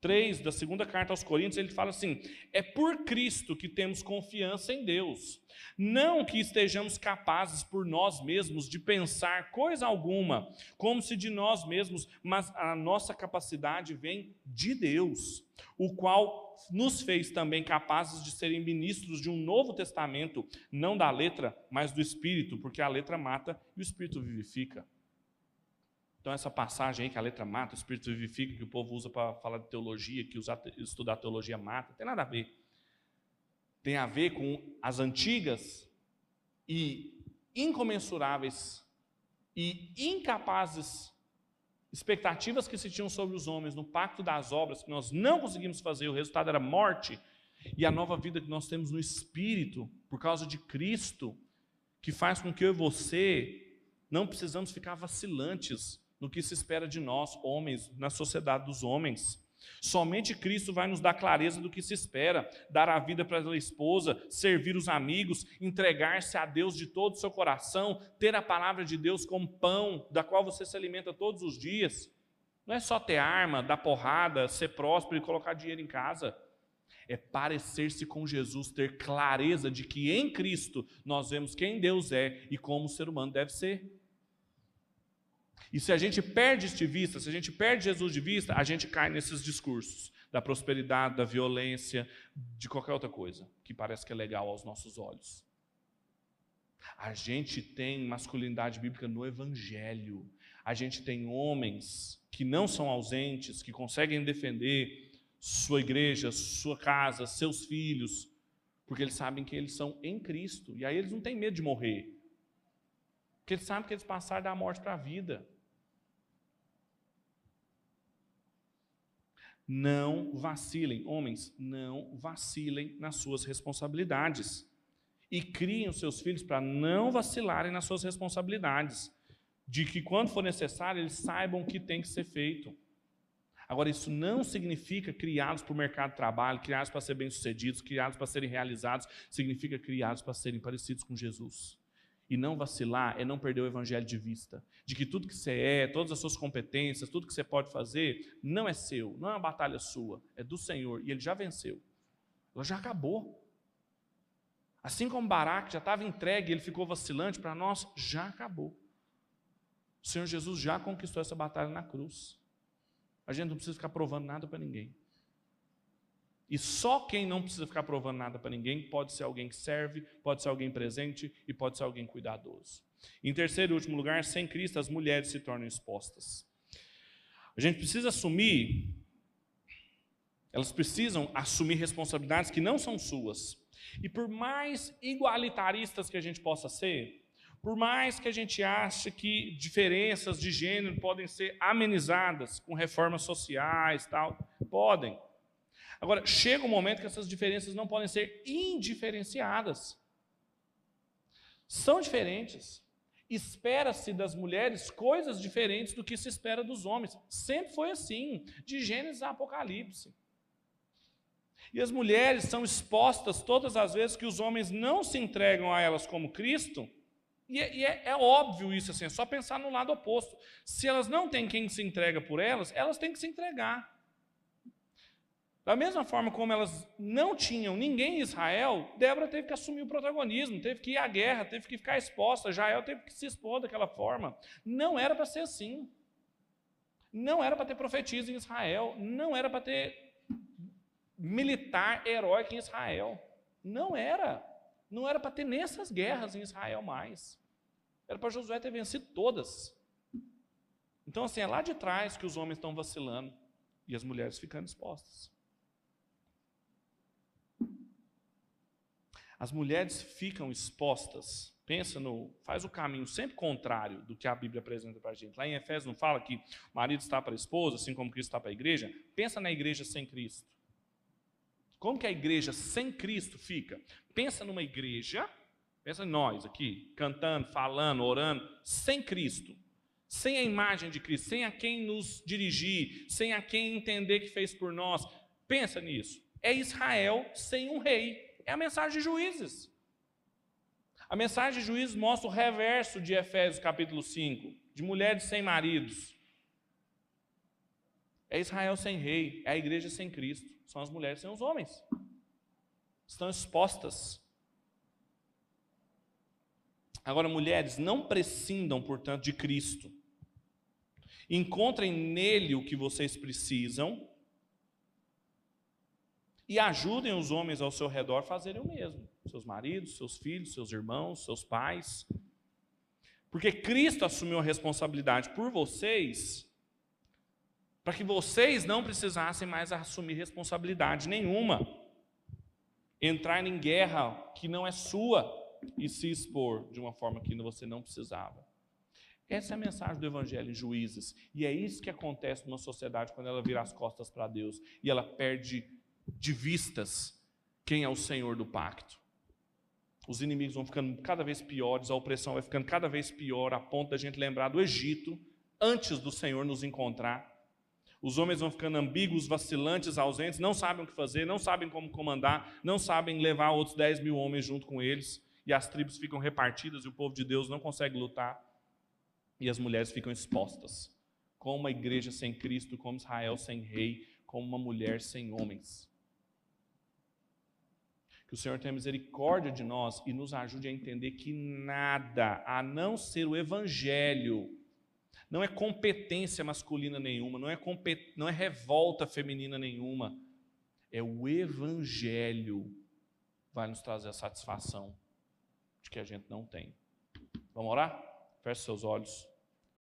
3 da segunda carta aos Coríntios, ele fala assim: é por Cristo que temos confiança em Deus. Não que estejamos capazes por nós mesmos de pensar coisa alguma, como se de nós mesmos, mas a nossa capacidade vem de Deus, o qual nos fez também capazes de serem ministros de um novo testamento, não da letra, mas do espírito, porque a letra mata e o espírito vivifica. Então, essa passagem aí que a letra mata, o espírito vivifica, que o povo usa para falar de teologia, que usar, estudar teologia mata, tem nada a ver. Tem a ver com as antigas e incomensuráveis e incapazes expectativas que se tinham sobre os homens no pacto das obras, que nós não conseguimos fazer, o resultado era morte, e a nova vida que nós temos no Espírito, por causa de Cristo, que faz com que eu e você não precisamos ficar vacilantes no que se espera de nós, homens, na sociedade dos homens. Somente Cristo vai nos dar clareza do que se espera, dar a vida para a esposa, servir os amigos, entregar-se a Deus de todo o seu coração, ter a palavra de Deus como pão, da qual você se alimenta todos os dias. Não é só ter arma, dar porrada, ser próspero e colocar dinheiro em casa. É parecer-se com Jesus, ter clareza de que em Cristo nós vemos quem Deus é e como o ser humano deve ser. E se a gente perde de vista, se a gente perde Jesus de vista, a gente cai nesses discursos da prosperidade, da violência, de qualquer outra coisa que parece que é legal aos nossos olhos. A gente tem masculinidade bíblica no Evangelho. A gente tem homens que não são ausentes, que conseguem defender sua igreja, sua casa, seus filhos, porque eles sabem que eles são em Cristo. E aí eles não têm medo de morrer. Porque eles sabem que eles passaram da morte para a vida. Não vacilem, homens, não vacilem nas suas responsabilidades. E criem os seus filhos para não vacilarem nas suas responsabilidades. De que quando for necessário, eles saibam o que tem que ser feito. Agora, isso não significa criados para o mercado de trabalho, criados para ser bem-sucedidos, criados para serem realizados, significa criados para serem parecidos com Jesus. E não vacilar é não perder o evangelho de vista. De que tudo que você é, todas as suas competências, tudo que você pode fazer, não é seu, não é uma batalha sua, é do Senhor. E ele já venceu. Ela já acabou. Assim como Baraque já estava entregue, ele ficou vacilante, para nós já acabou. O Senhor Jesus já conquistou essa batalha na cruz. A gente não precisa ficar provando nada para ninguém. E só quem não precisa ficar provando nada para ninguém pode ser alguém que serve, pode ser alguém presente e pode ser alguém cuidadoso. Em terceiro e último lugar, sem Cristo, as mulheres se tornam expostas. A gente precisa assumir, elas precisam assumir responsabilidades que não são suas. E por mais igualitaristas que a gente possa ser, por mais que a gente ache que diferenças de gênero podem ser amenizadas com reformas sociais, tal, podem. Agora, chega um momento que essas diferenças não podem ser indiferenciadas. São diferentes. Espera-se das mulheres coisas diferentes do que se espera dos homens. Sempre foi assim, de Gênesis a Apocalipse. E as mulheres são expostas todas as vezes que os homens não se entregam a elas como Cristo. E, é, e é, é, óbvio isso, assim, é só pensar no lado oposto. Se elas não têm quem se entrega por elas, elas têm que se entregar. Da mesma forma como elas não tinham ninguém em Israel, Débora teve que assumir o protagonismo, teve que ir à guerra, teve que ficar exposta, Jael teve que se expor daquela forma. Não era para ser assim. Não era para ter profetisa em Israel, não era para ter militar heróico em Israel. Não era. Não era para ter nessas guerras em Israel mais. Era para Josué ter vencido todas. Então, assim, é lá de trás que os homens estão vacilando e as mulheres ficando expostas. As mulheres ficam expostas, pensa no, faz o caminho sempre contrário do que a Bíblia apresenta para a gente. Lá em Efésios não fala que o marido está para a esposa, assim como Cristo está para a igreja? Pensa na igreja sem Cristo. Como que a igreja sem Cristo fica? Pensa numa igreja, pensa em nós aqui, cantando, falando, orando, sem Cristo. Sem a imagem de Cristo, sem a quem nos dirigir, sem a quem entender que fez por nós. Pensa nisso. É Israel sem um rei. É a mensagem de Juízes. A mensagem de Juízes mostra o reverso de Efésios capítulo 5, de mulheres sem maridos. É Israel sem rei, é a igreja sem Cristo, são as mulheres sem os homens. Estão expostas. Agora, mulheres, não prescindam, portanto, de Cristo. Encontrem nele o que vocês precisam e ajudem os homens ao seu redor a fazerem o mesmo. Seus maridos, seus filhos, seus irmãos, seus pais. Porque Cristo assumiu a responsabilidade por vocês, para que vocês não precisassem mais assumir responsabilidade nenhuma. Entrar em guerra que não é sua e se expor de uma forma que você não precisava. Essa é a mensagem do Evangelho em Juízes. E é isso que acontece numa sociedade quando ela vira as costas para Deus e ela perde de vistas quem é o Senhor do pacto. Os inimigos vão ficando cada vez piores, a opressão vai ficando cada vez pior, a ponto da gente lembrar do Egito, antes do Senhor nos encontrar. Os homens vão ficando ambíguos, vacilantes, ausentes, não sabem o que fazer, não sabem como comandar, não sabem levar outros 10 mil homens junto com eles, e as tribos ficam repartidas e o povo de Deus não consegue lutar, e as mulheres ficam expostas, como uma igreja sem Cristo, como Israel sem rei, como uma mulher sem homens. Que o Senhor tenha misericórdia de nós e nos ajude a entender que nada, a não ser o Evangelho, não é competência masculina nenhuma, não é, não é revolta feminina nenhuma, é o Evangelho vai nos trazer a satisfação de que a gente não tem. Vamos orar? Feche seus olhos.